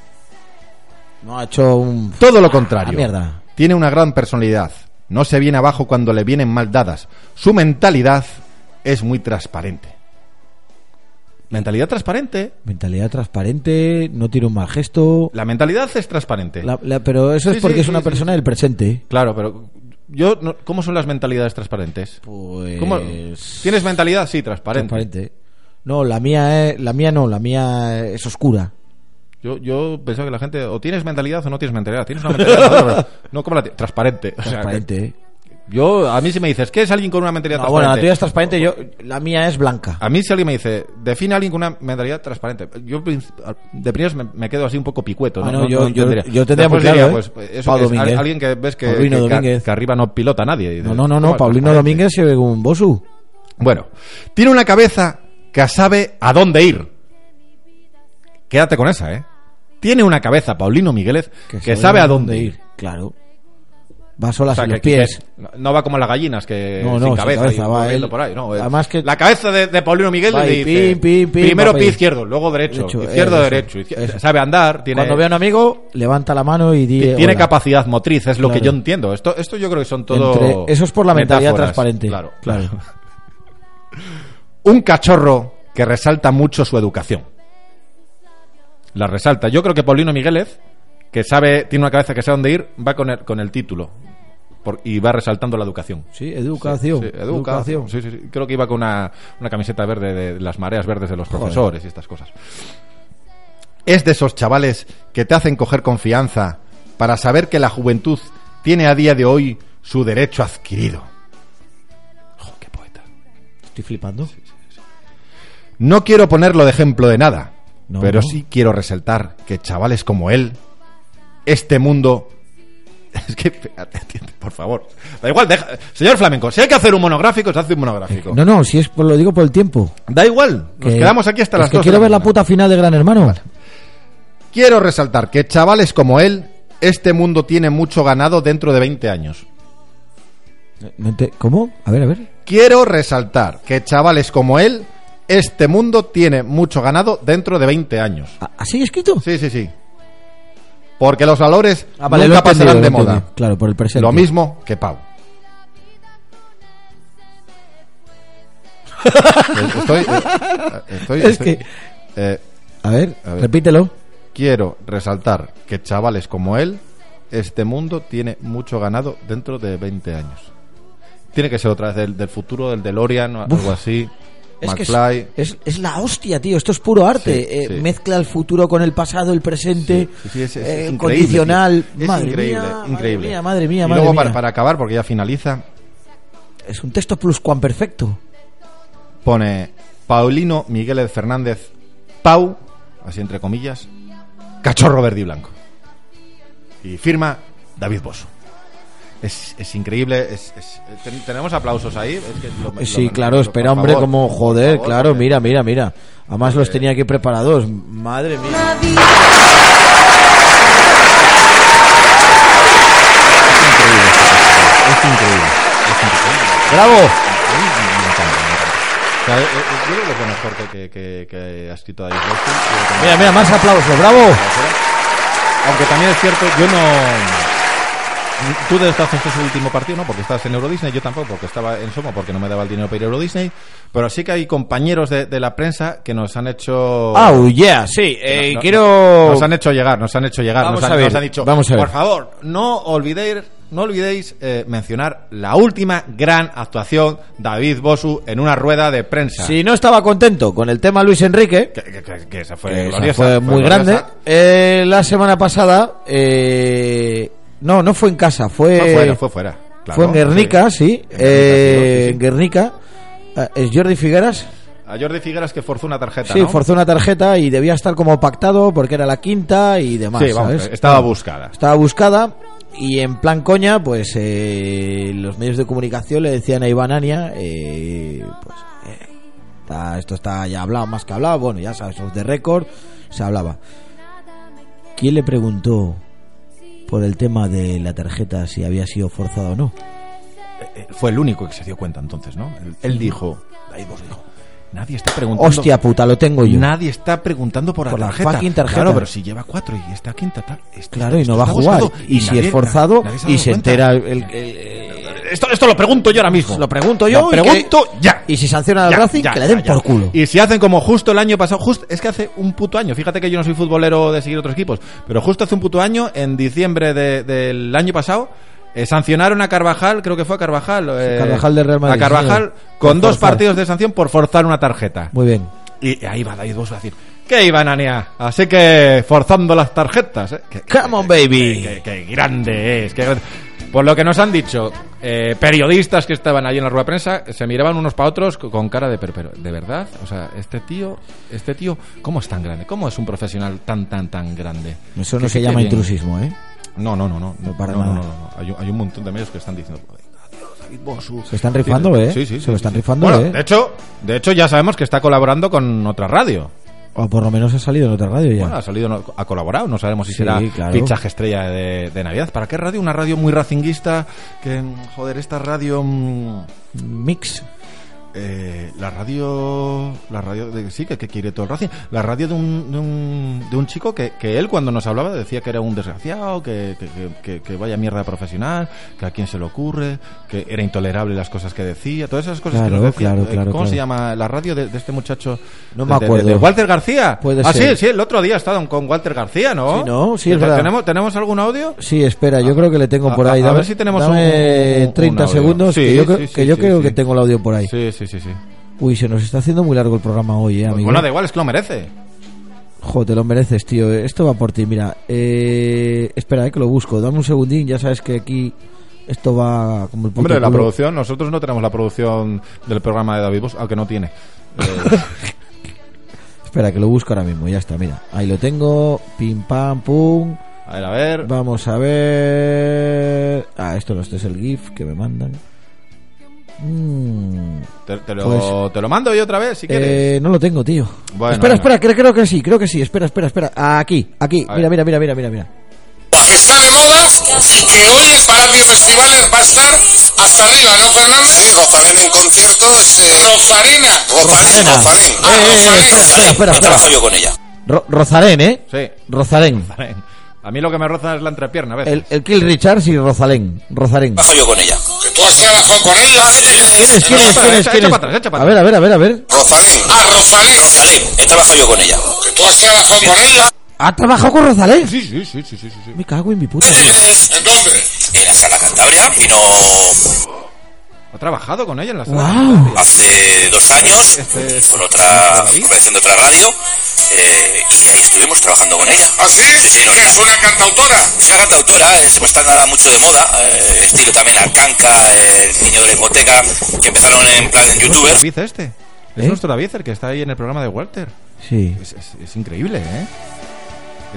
No ha hecho un... Todo lo contrario. Ah, mierda. Tiene una gran personalidad. No se viene abajo cuando le vienen mal dadas. Su mentalidad es muy transparente. Mentalidad transparente. Mentalidad transparente, no tiene un mal gesto. La mentalidad es transparente. La- la- pero eso Sí, es porque sí, es una sí, persona del presente. Claro, pero yo no- ¿cómo son las mentalidades transparentes? Pues... ¿Cómo- ¿Tienes mentalidad? Sí, transparente. Transparente. No, la mía es, la mía no, la mía es oscura. Yo, yo pensaba que la gente o tienes mentalidad o no tienes mentalidad. Tienes una mentalidad no, ¿cómo la transparente. O sea, Transparente. que- yo a mí si me dices ¿qué es alguien con una mentalidad No, bueno, la transparente? tuya es transparente, yo, la mía es blanca. A mí si alguien me dice, define a alguien con una mentalidad transparente, yo prin- de primeros me, me quedo así un poco picueto. Ah, ¿no? yo- no yo- yo tendría muy Después diría, claro, ¿eh? pues, eso es al- alguien que ves que, que- arriba no pilota a nadie. No, no, no, ¿cómo no, Paulino transparente? Domínguez se ve un bosu. Bueno, tiene una cabeza que sabe a dónde ir. Quédate con esa, ¿eh? Tiene una cabeza, Paulino Migueles, que, sabe a dónde ir. Claro. Va sola O sea, sin los pies. no- va como las gallinas que No, no, sin sin cabeza, va él. por ahí. No, Además que- la cabeza de, de Paulino Miguel le dice pim, pim, pim, primero pie izquierdo, luego derecho, Derecho, izquierdo, derecho, sabe andar, tiene Cuando ve a un amigo, levanta la mano y di, tiene hola. capacidad motriz, es lo que yo entiendo. Esto, esto yo creo que son todo Entre- eso es por la mentalidad transparente. Claro, Claro. Un cachorro que resalta mucho su educación. La resalta. Yo creo que Paulino Migueles, que sabe, tiene una cabeza que sabe dónde ir, va con el, con el título. Por- y va resaltando la educación. Sí, educación. Sí, sí, educación. Sí. Creo que iba con una, una camiseta verde de las mareas verdes de los Joder. profesores y estas cosas. Es de esos chavales que te hacen coger confianza para saber que la juventud tiene a día de hoy su derecho adquirido. Estoy flipando. No quiero ponerlo de ejemplo de nada, No, pero no. sí quiero resaltar que chavales como él, este mundo... Es que, por favor. Da igual, deja- señor Flamenco, si hay que hacer un monográfico, se hace un monográfico. No, no, si es por, lo digo por el tiempo. Da igual, nos Que- quedamos aquí hasta es las que quiero la ver la puta final de Gran Hermano. Quiero resaltar que chavales como él, este mundo tiene mucho ganado dentro de 20 años. Te- ¿Cómo? A ver, a ver. Quiero resaltar que chavales como él, este mundo tiene mucho ganado dentro de 20 años. ¿Así escrito? Sí, sí, sí. Porque los valores Ah, vale, lo nunca entendido, pasarán lo de moda. Claro, por el presente. Lo mismo que Pau. estoy, eh, estoy- Es estoy- que- eh, A ver, a ver. repítelo. Quiero resaltar que chavales como él, este mundo tiene mucho ganado dentro de 20 años. Tiene que ser otra vez del, del futuro, del DeLorean o algo así. Es que es, es, es la hostia, tío. Esto es puro arte. Sí, Eh, sí. Mezcla el futuro con el pasado, el presente, Sí, es, eh, condicional. madre increíble, mía, increíble. Madre mía, madre mía, y madre luego mía. para, para acabar, porque ya finaliza, Es un texto pluscuamperfecto. pone Paulino Miguel Fernández Pau, así entre comillas, cachorro verde y blanco. Y firma David Bosso. Es, es increíble, es, es- ten- tenemos aplausos ahí. Es que lo- lo- Sí, lo- claro, espera, hombre, favor, como joder, favor, claro, porque- mira, mira, mira. Además los tenía aquí preparados. Madre mía. Es increíble, es increíble. ¡Bravo! A mí me- me encanta, me encanta. O sea, eh, eh, yo creo que es lo mejor que, que, que, que ha escrito David. Creo Mira, mira, más aplausos, bravo. Aunque también es cierto, yo no. Tú de estás este es el último partido, ¿no? Porque estás en Euro Disney, yo tampoco, porque estaba en Somo, porque no me daba el dinero para ir a Euro Disney. Pero sí que hay compañeros de, de la prensa que nos han hecho. Oh, yeah, sí. eh, No, no, quiero. Nos han hecho llegar, nos han hecho llegar. Vamos nos, han, a ver, nos han dicho, vamos a ver. por favor, no olvidéis, no olvidéis eh, mencionar la última gran actuación David Bosu en una rueda de prensa. Si no estaba contento con el tema Luis Enrique, Que, que- que- que esa fue, que esa gloriosa, fue muy gloriosa. grande, eh, la semana pasada, eh, no, no fue en casa, fue, Fue fuera, fue fuera. claro. fue en Guernica, sí, En Guernica, eh, sí, en Guernica. Eh, ¿Es Jordi Figueras? A Jordi Figueras que forzó una tarjeta, Sí, ¿no? forzó una tarjeta y debía estar como pactado porque era la quinta y demás, Sí, vamos, ¿sabes? estaba buscada. Estaba buscada Y en plan coña, pues eh, los medios de comunicación le decían a Iván Ania, eh, pues eh, está- esto está ya hablado, más que hablado, bueno, ya sabes, de récord, se hablaba. ¿Quién le preguntó por el tema de la tarjeta si había sido forzado o no? Eh, Fue el único que se dio cuenta entonces, ¿no? Él, dijo, David Bosch dijo, nadie está preguntando. Hostia puta, lo tengo yo. Nadie está preguntando por, Por la la, tarjeta. fucking tarjeta. Claro, pero si lleva cuatro y está quinta, tal. esto- Claro, y no va a está jugar. Y, si nadie- es forzado nadie y se cuenta. entera el, el- el- Esto, esto lo pregunto yo ahora mismo. Lo pregunto yo Lo y que- pregunto ya. Y si sancionan al Ya, Racing, ya, que le den ya, ya. por culo. Y si hacen como justo el año pasado, justo, es que hace un puto año, fíjate que yo no soy futbolero de seguir otros equipos, pero justo hace un puto año, en diciembre de- del año pasado, eh, sancionaron a Carvajal, creo que fue a Carvajal. eh, Carvajal del Real Madrid, A Carvajal con dos forzar. partidos de sanción por forzar una tarjeta. Muy bien. Y ahí va David Bosch a decir, ¿qué iban Ania? Así que forzando las tarjetas. ¿eh? Que- Come on, baby. que, que grande es. que grande. Por lo que nos han dicho, eh, periodistas que estaban allí en la rueda de prensa, se miraban unos para otros co- con cara de, pero, pero, ¿de verdad? O sea, este tío, este tío, ¿cómo es tan grande? ¿Cómo es un profesional tan, tan, tan grande? Eso no Que- se que llama bien. intrusismo, ¿eh? No, no, no, no. No, para no, nada. no, no. Hay, un- hay un montón de medios que están diciendo... "Adiós, David Bosu". Se están rifando, ¿eh? Sí, sí, Se sí, lo están sí. rifando, Bueno, ¿eh? De hecho, de hecho, ya sabemos que está colaborando con otra radio. O por lo menos ha salido en otra radio ya. Bueno, ha salido, ha colaborado, no sabemos si Sí, será claro. fichaje estrella de, de Navidad. ¿Para qué radio? Una radio muy racinguista, que, mm, joder, esta radio... mm, Mix. Eh, la radio la radio de, sí que, que quiere todo el Racing la radio de un, de un, de un chico que, que él cuando nos hablaba decía que era un desgraciado que, que, que- que- que vaya mierda profesional que a quién se le ocurre que era intolerable las cosas que decía todas esas cosas que Claro, nos decía claro, claro, ¿cómo se llama? la radio de, de este muchacho No me acuerdo. de Walter García Puede ah ser. sí sí el otro día estado con Walter García ¿no? Sí, no, sí, es verdad. ¿Tenemos, ¿tenemos algún audio? Sí, espera, yo creo que le tengo A- por ahí. a Dame, ver si tenemos dame un- un- 30 un audio. segundos, Sí, que yo, creo- sí, que, yo creo que tengo el audio por ahí. sí sí sí sí Uy, se nos está haciendo muy largo el programa hoy, eh, amigo. bueno da igual es que lo merece Jo, te lo mereces, tío. Esto va por ti, mira. Eh, espera, eh, que lo busco. Dame un segundín, ya sabes que aquí esto va como el puto Hombre, la culo. producción, nosotros no tenemos la producción del programa de David Bosch, aunque no tiene. Eh, Espera, que lo busco ahora mismo, ya está, mira. Ahí lo tengo. Pim, pam, pum. a ver, a ver. Vamos a ver. Ah, esto no, este es el GIF que me mandan. Mm, Te, te lo, Pues- te lo mando yo otra vez, si quieres. eh, no lo tengo, tío. Bueno, espera, espera, creo, creo que sí, creo que sí. Espera, espera, espera. Aquí, aquí. A Mira, mira, mira, mira, mira, mira. que está de moda y que hoy el Palacio Festivales va a estar hasta arriba, ¿no, Fernando? Sí, Rosalén en conciertos. Rosarena. Rosalena. Rosalén. Eh, eh, espera, espera, espera, espera. yo con ella. Ro- Rozarén, ¿eh? Sí. Rozarén. A mí lo que me roza es la entrepierna, a veces. El, el Kill Richards y Rozalén. Rozarén. yo con ella. Que tú has trabajado con ella. ¿Quién es? ¿Quién es? ¿Quién es? Echa- ¿Quién es? para atrás, echa para A ver, a ver, a ver, a ver. Rosalén. Ah, Rosalén. Rosalén. He trabajado yo con ella. Que tú has trabajado con ella. ¿Ha trabajado con Rozalén? Sí, sí, sí, sí, sí, sí. Me cago en mi puta. ¿En dónde? En la sala Cantabria. Vino Ha trabajado con ella en la sala. Wow. hace dos años Este es- con otra de otra radio eh, y ahí estuvimos trabajando con ella. ¿Ah, sí? ¿Que es una cantautora? Es una cantautora, eh, está ahora mucho de moda, eh, estilo también Arcanca, eh, el niño de la hipoteca, que empezaron en plan ¿Es nuestro youtubers. David este? Es ¿Eh? nuestro David el que está ahí en el programa de Walter. Sí. Es, es- es increíble, ¿eh?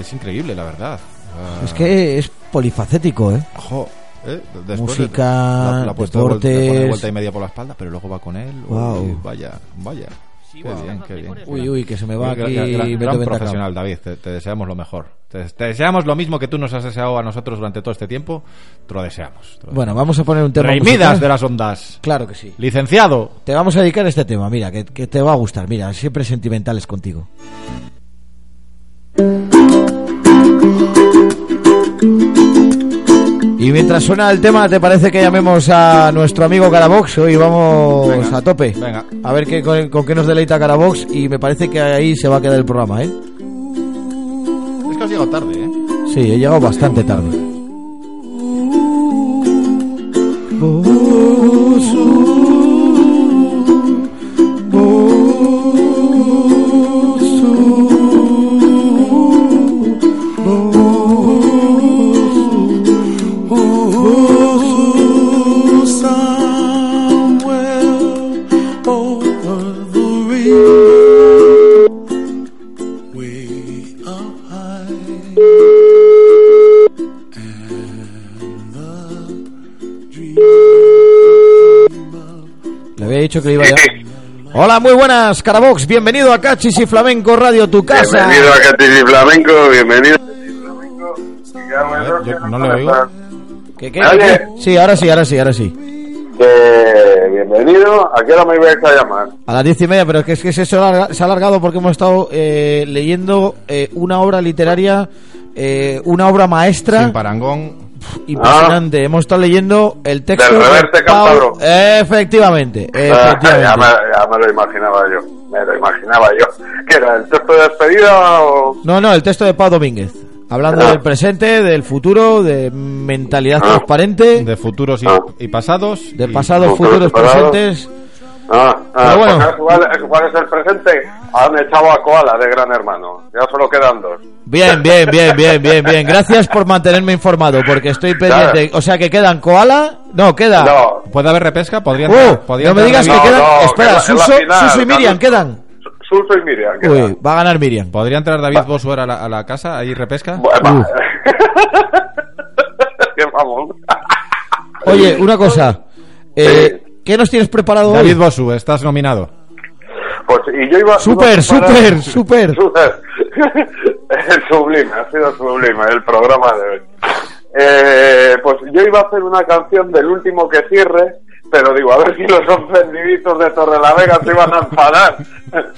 Es increíble, la verdad. Ah, Es que es polifacético, ¿eh? jo, ¿eh? Después Música, la- la puesto de vuelta- le pone deportes. vuelta y media por la espalda, pero luego va con él. Guau. Uy, vaya, vaya. Qué bien, qué bien. Uy, uy, que se me va Gran- aquí. gran, gran- gran profesional, David. Te, te deseamos lo mejor. Te, te deseamos lo mismo que tú nos has deseado a nosotros durante todo este tiempo. Te lo deseamos. Te lo Bueno, vamos a poner un tema. Rey musical. Midas de las ondas. Claro que sí. Licenciado. Te vamos a dedicar este tema, mira, que, que te va a gustar. Mira, siempre sentimentales contigo. Y mientras suena el tema, ¿te parece que llamemos a nuestro amigo Carabox? Hoy vamos Venga, a tope. venga. A ver qué, con, con qué nos deleita Carabox. Y me parece que ahí se va a quedar el programa, ¿eh? Es que has llegado tarde, ¿eh? Sí, he llegado bastante tarde. Dicho que le iba a Hola, muy buenas, Carabox. Bienvenido a Cachis y Flamenco Radio, tu casa. Bienvenido a Catis y Flamenco, bienvenido. Yo no le oigo. ¿Qué, qué, qué? Sí, ahora sí, ahora sí, ahora sí. Que bienvenido. ¿A qué hora me ibais a llamar? A las diez y media, pero es que, es que ha se ha alargado porque hemos estado eh, leyendo eh, una obra literaria, eh, una obra maestra. Sin parangón. Impresionante. Hemos estado leyendo el texto. Del de Reverte Pau- Cántabro. Efectivamente, Ah, ya, me, ya me lo imaginaba yo. Me lo imaginaba yo. ¿Qué era? ¿El texto de despedida o.? No, no, el texto de Pau Domínguez. Hablando Ah. del presente, del futuro, de mentalidad Ah. transparente, De futuros y, y pasados. de y- pasados, Futuros futuros, presentes. Ah, ah, Pero bueno. ¿cuál, cuál es el presente? Han echado a Koala de Gran Hermano. Ya solo quedan dos. Bien, bien, bien, bien, bien, bien. Gracias por mantenerme informado, porque estoy pendiente. O sea que quedan koala. No, queda. No, ¿Puede haber repesca? ¿Podrían, Uh, podría no me digas que quedan. no, Espera, que Suso, final, Suso y Miriam quedan. Suso y Miriam. quedan. Uy, va a ganar Miriam. ¿Podría entrar David Bosuer a la, a la casa? ¿Ahí repesca? Bueno, vamos. Oye, una cosa. Eh, ¿Qué nos tienes preparado David hoy? Bosu, estás nominado. Pues, y yo iba. Súper, iba súper, súper. Súper. sublime, ha sido sublime el programa de hoy. Eh, pues yo iba a hacer una canción del último que cierre, pero digo, a ver si los ofendiditos de Torrelavega se iban a enfadar.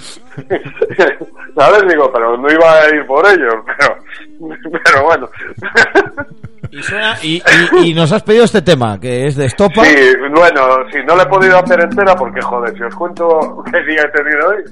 ¿Sabes? Digo, pero no iba a ir por ellos, pero, pero bueno. Y, suena- y- y- y nos has pedido este tema, que es de Estopa. Sí, bueno, si no le he podido hacer entera, porque joder, si os cuento qué día he tenido hoy.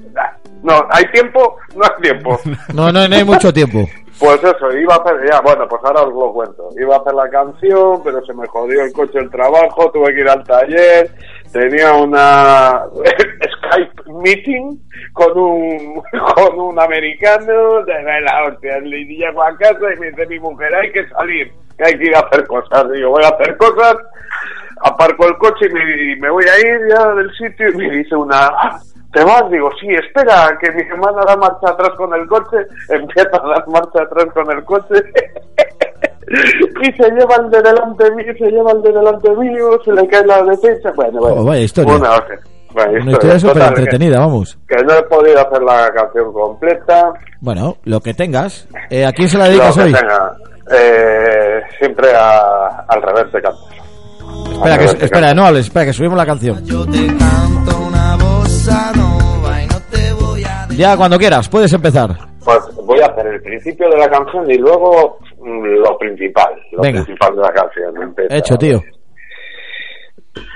No, ¿hay tiempo? No hay tiempo. No, no, no hay mucho tiempo. Pues eso, iba a hacer, ya, bueno, pues ahora os lo cuento. Iba a hacer la canción, pero se me jodió el coche el trabajo, tuve que ir al taller, tenía una Skype meeting con un, con un americano, de la hostia, y llego a casa y me dice mi mujer, hay que salir, que hay que ir a hacer cosas. Digo, voy a hacer cosas, aparco el coche y me, y me voy a ir ya del sitio y me dice una, "Ah, ¿te vas? Digo, sí, espera, que mi hermana da marcha atrás con el coche, empieza a dar marcha atrás con el coche. Y se lleva el de delante mío, se lleva el de delante mío, se le cae la defensa. Bueno, bueno. Oh, vaya historia. Una, hostia. Vaya Una historia súper entretenida, vamos. Que, no he podido hacer la canción completa. Bueno, lo que tengas. Eh, ¿A quién se la dedicas Lo que hoy? tenga. Eh, siempre a, al revés de canto. Espera, que, espera, no hables, espera, que subimos la canción. Ya, cuando quieras, puedes empezar. Pues voy a hacer el principio de la canción y luego lo principal, lo Venga. principal de la canción. Empieza. Hecho, tío.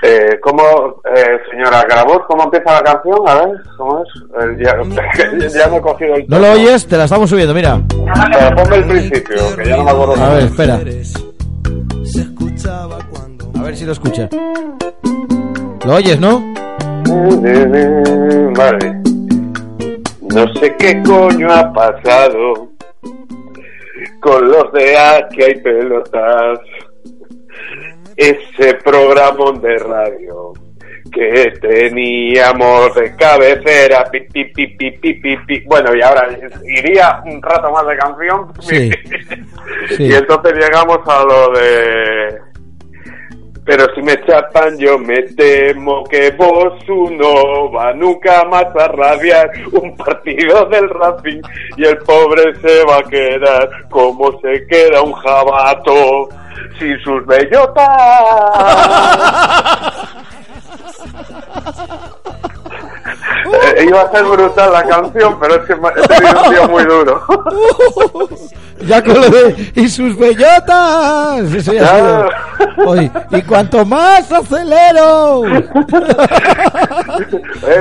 Eh, ¿Cómo, eh, señora Grabos, cómo empieza la canción? A ver, ¿cómo es? Eh, ya, ya me he cogido el ¿No lo oyes? Te la estamos subiendo, mira. Pero ponme el principio, que ya no me acuerdo. A ver, espera. A ver si lo escucha. ¿Lo oyes, no? Vale. No sé qué coño ha pasado con los de Aquí hay pelotas. Ese programa de radio que teníamos de cabecera. pi, pi, pi, pi, pi, pi, pi. Bueno, y ahora iría un rato más de canción. Sí. Sí. Y entonces llegamos a lo de... Pero si me chapan yo me temo que vos no va nunca más a radiar un partido del Racing y el pobre se va a quedar como se queda un jabato sin sus bellotas. Iba a ser brutal la canción, pero es que he tenido un día muy duro. Ya con lo de... ¡Y sus bellotas! Eso ya sido. Oye, y cuanto más acelero.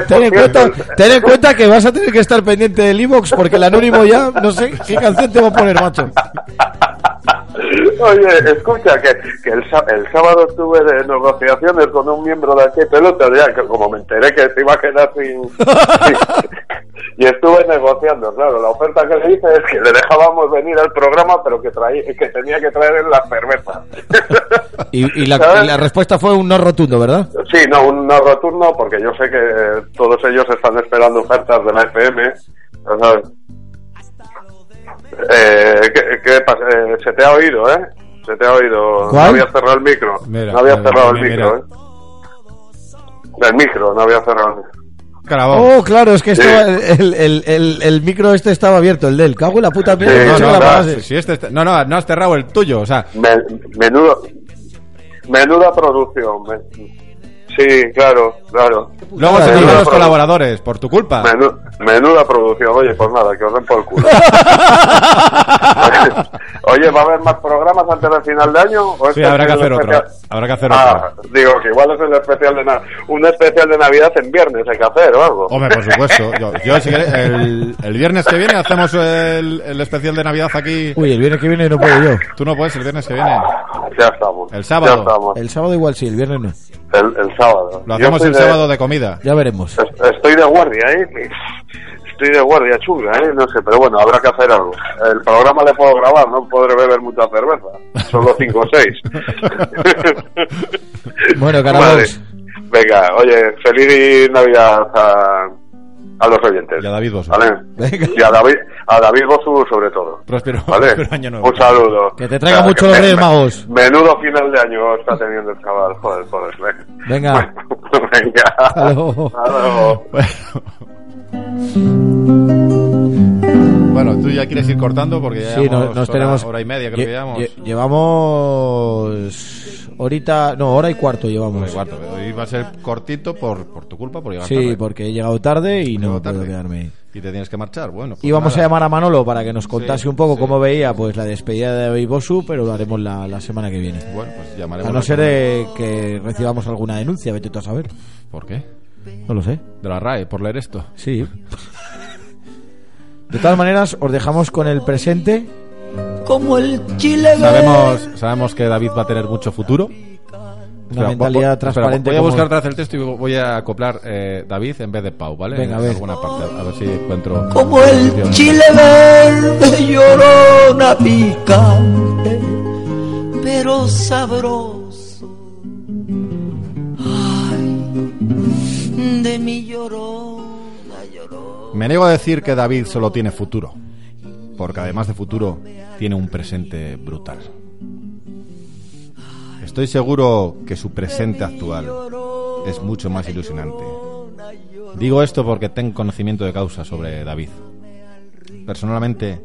ten, en cuenta, ten en cuenta que vas a tener que estar pendiente del iVox porque el anónimo ya no sé qué canción te va a poner, macho. Oye, escucha, que, que el, el sábado estuve de negociaciones con un miembro de aquí pelota, ya que como me enteré que se iba a quedar sin... y estuve negociando, claro, la oferta que le hice es que le dejábamos venir al programa, pero que, traía, que tenía que traer las cervezas. Y, y la, ¿Sabes? y la respuesta fue un no rotundo, ¿verdad? Sí, no, un no rotundo, porque yo sé que todos ellos están esperando ofertas de la FM. sea, eh, ¿qué, qué pasa? Eh, se te ha oído, ¿eh? Se te ha oído. ¿Cuál? No habías cerrado el micro. Mira, no habías mira, cerrado mira, el micro. ¿eh? Del micro, no había cerrado. el micro. Oh, claro, es que Sí. estaba el, el, el, el micro este estaba abierto, el del cago en la puta mierda. no, no, no, la no, apagase. si este está- no, no, no has cerrado el tuyo, o sea, Me- menudo, menuda producción. sí, claro, claro. luego se nos van los colaboradores, por tu culpa. Menu- menuda producción. Oye, pues nada, que os den por el culo. Oye, ¿va a haber más programas antes del final de año? ¿O Sí, este habrá que hacer otro. Habrá que hacer Ah, otro. digo que igual es el especial de Navidad. Un especial de Navidad en viernes hay que hacer o algo. Hombre, por supuesto. Yo, yo, si queréis, el, el viernes que viene hacemos el, el especial de Navidad aquí. Uy, el viernes que viene no puedo yo. Tú no puedes el viernes que viene. Ya estamos. El sábado. Ya estamos. El sábado igual sí, el viernes no. El, el sábado. Lo hacemos el de- sábado de comida. Ya veremos. es- Estoy de guardia, ¿eh? Estoy de guardia chunga, ¿eh? No sé, pero bueno, habrá que hacer algo. El programa le puedo grabar, no podré beber mucha cerveza. Solo cinco o seis. Bueno, Vale. Carabox. Venga, oye, feliz Navidad a, a los oyentes. Y a David Bosu. ¿Vale? Y a David, a David Bosu sobre todo. Próspero, ¿Vale? próspero año nuevo. Un saludo. Que te traiga O sea, mucho los Reyes Magos. Menudo final de año está teniendo el chaval. Joder, joder. Venga. Venga. Venga. Hasta luego. Hasta luego. Bueno, tú ya quieres ir cortando porque ya Sí, llevamos nos, nos hora, tenemos. hora y media, creo Lle- que llevamos. lle- llevamos. Ahorita. No, hora y cuarto llevamos. Hora y cuarto. Hoy va a ser cortito por, por tu culpa, por llegar Sí, tarde. porque he llegado tarde y no Llegado puedo tarde. quedarme. Y te tienes que marchar. Bueno, pues Y vamos a nada. llamar a Manolo para que nos contase Sí, un poco sí. cómo veía pues la despedida de David Bosu, pero lo haremos la, la semana que viene. Bueno, pues llamaremos. A no ser de que recibamos alguna denuncia, vete tú a saber. ¿Por qué? No lo sé. De la RAE, por leer esto. Sí. De todas maneras, os dejamos con el presente. Como el chile Sabemos, sabemos que David va a tener mucho futuro. Una mentalidad espera, transparente voy a como- buscar vez el texto y voy a acoplar eh, David en vez de Pau, ¿vale? Venga, a ver. alguna parte, a ver si encuentro. Como el chile verde llorona picante, pero sabroso. Ay, de mi llorona. Me niego a decir que David solo tiene futuro, porque además de futuro, tiene un presente brutal. Estoy seguro que su presente actual es mucho más ilusionante. Digo esto porque tengo conocimiento de causa sobre David. Personalmente,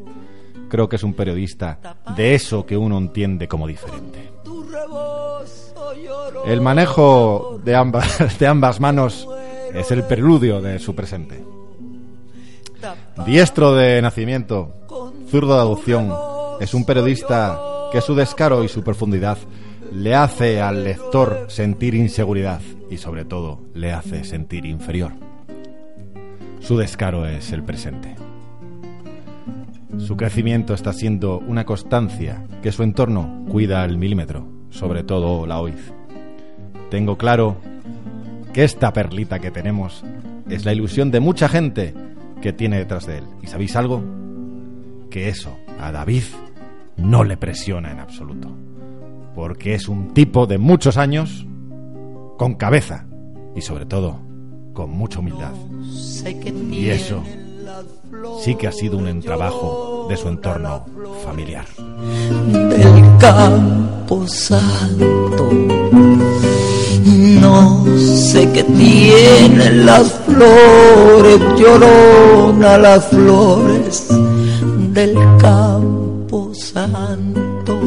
creo que es un periodista de eso que uno entiende como diferente. El manejo de ambas, de ambas manos es el preludio de su presente. Diestro de nacimiento, zurdo de adopción, es un periodista que su descaro y su profundidad le hace al lector sentir inseguridad y sobre todo le hace sentir inferior. Su descaro es el presente. Su crecimiento está siendo una constancia que su entorno cuida al milímetro, sobre todo la OIZ. Tengo claro que esta perlita que tenemos es la ilusión de mucha gente que tiene detrás de él. ¿Y sabéis algo? Que eso a David no le presiona en absoluto. Porque es un tipo de muchos años, con cabeza y sobre todo con mucha humildad. Y eso sí que ha sido un trabajo de su entorno familiar. del campo santo. No sé qué tienen las flores, llorona las flores del campo santo,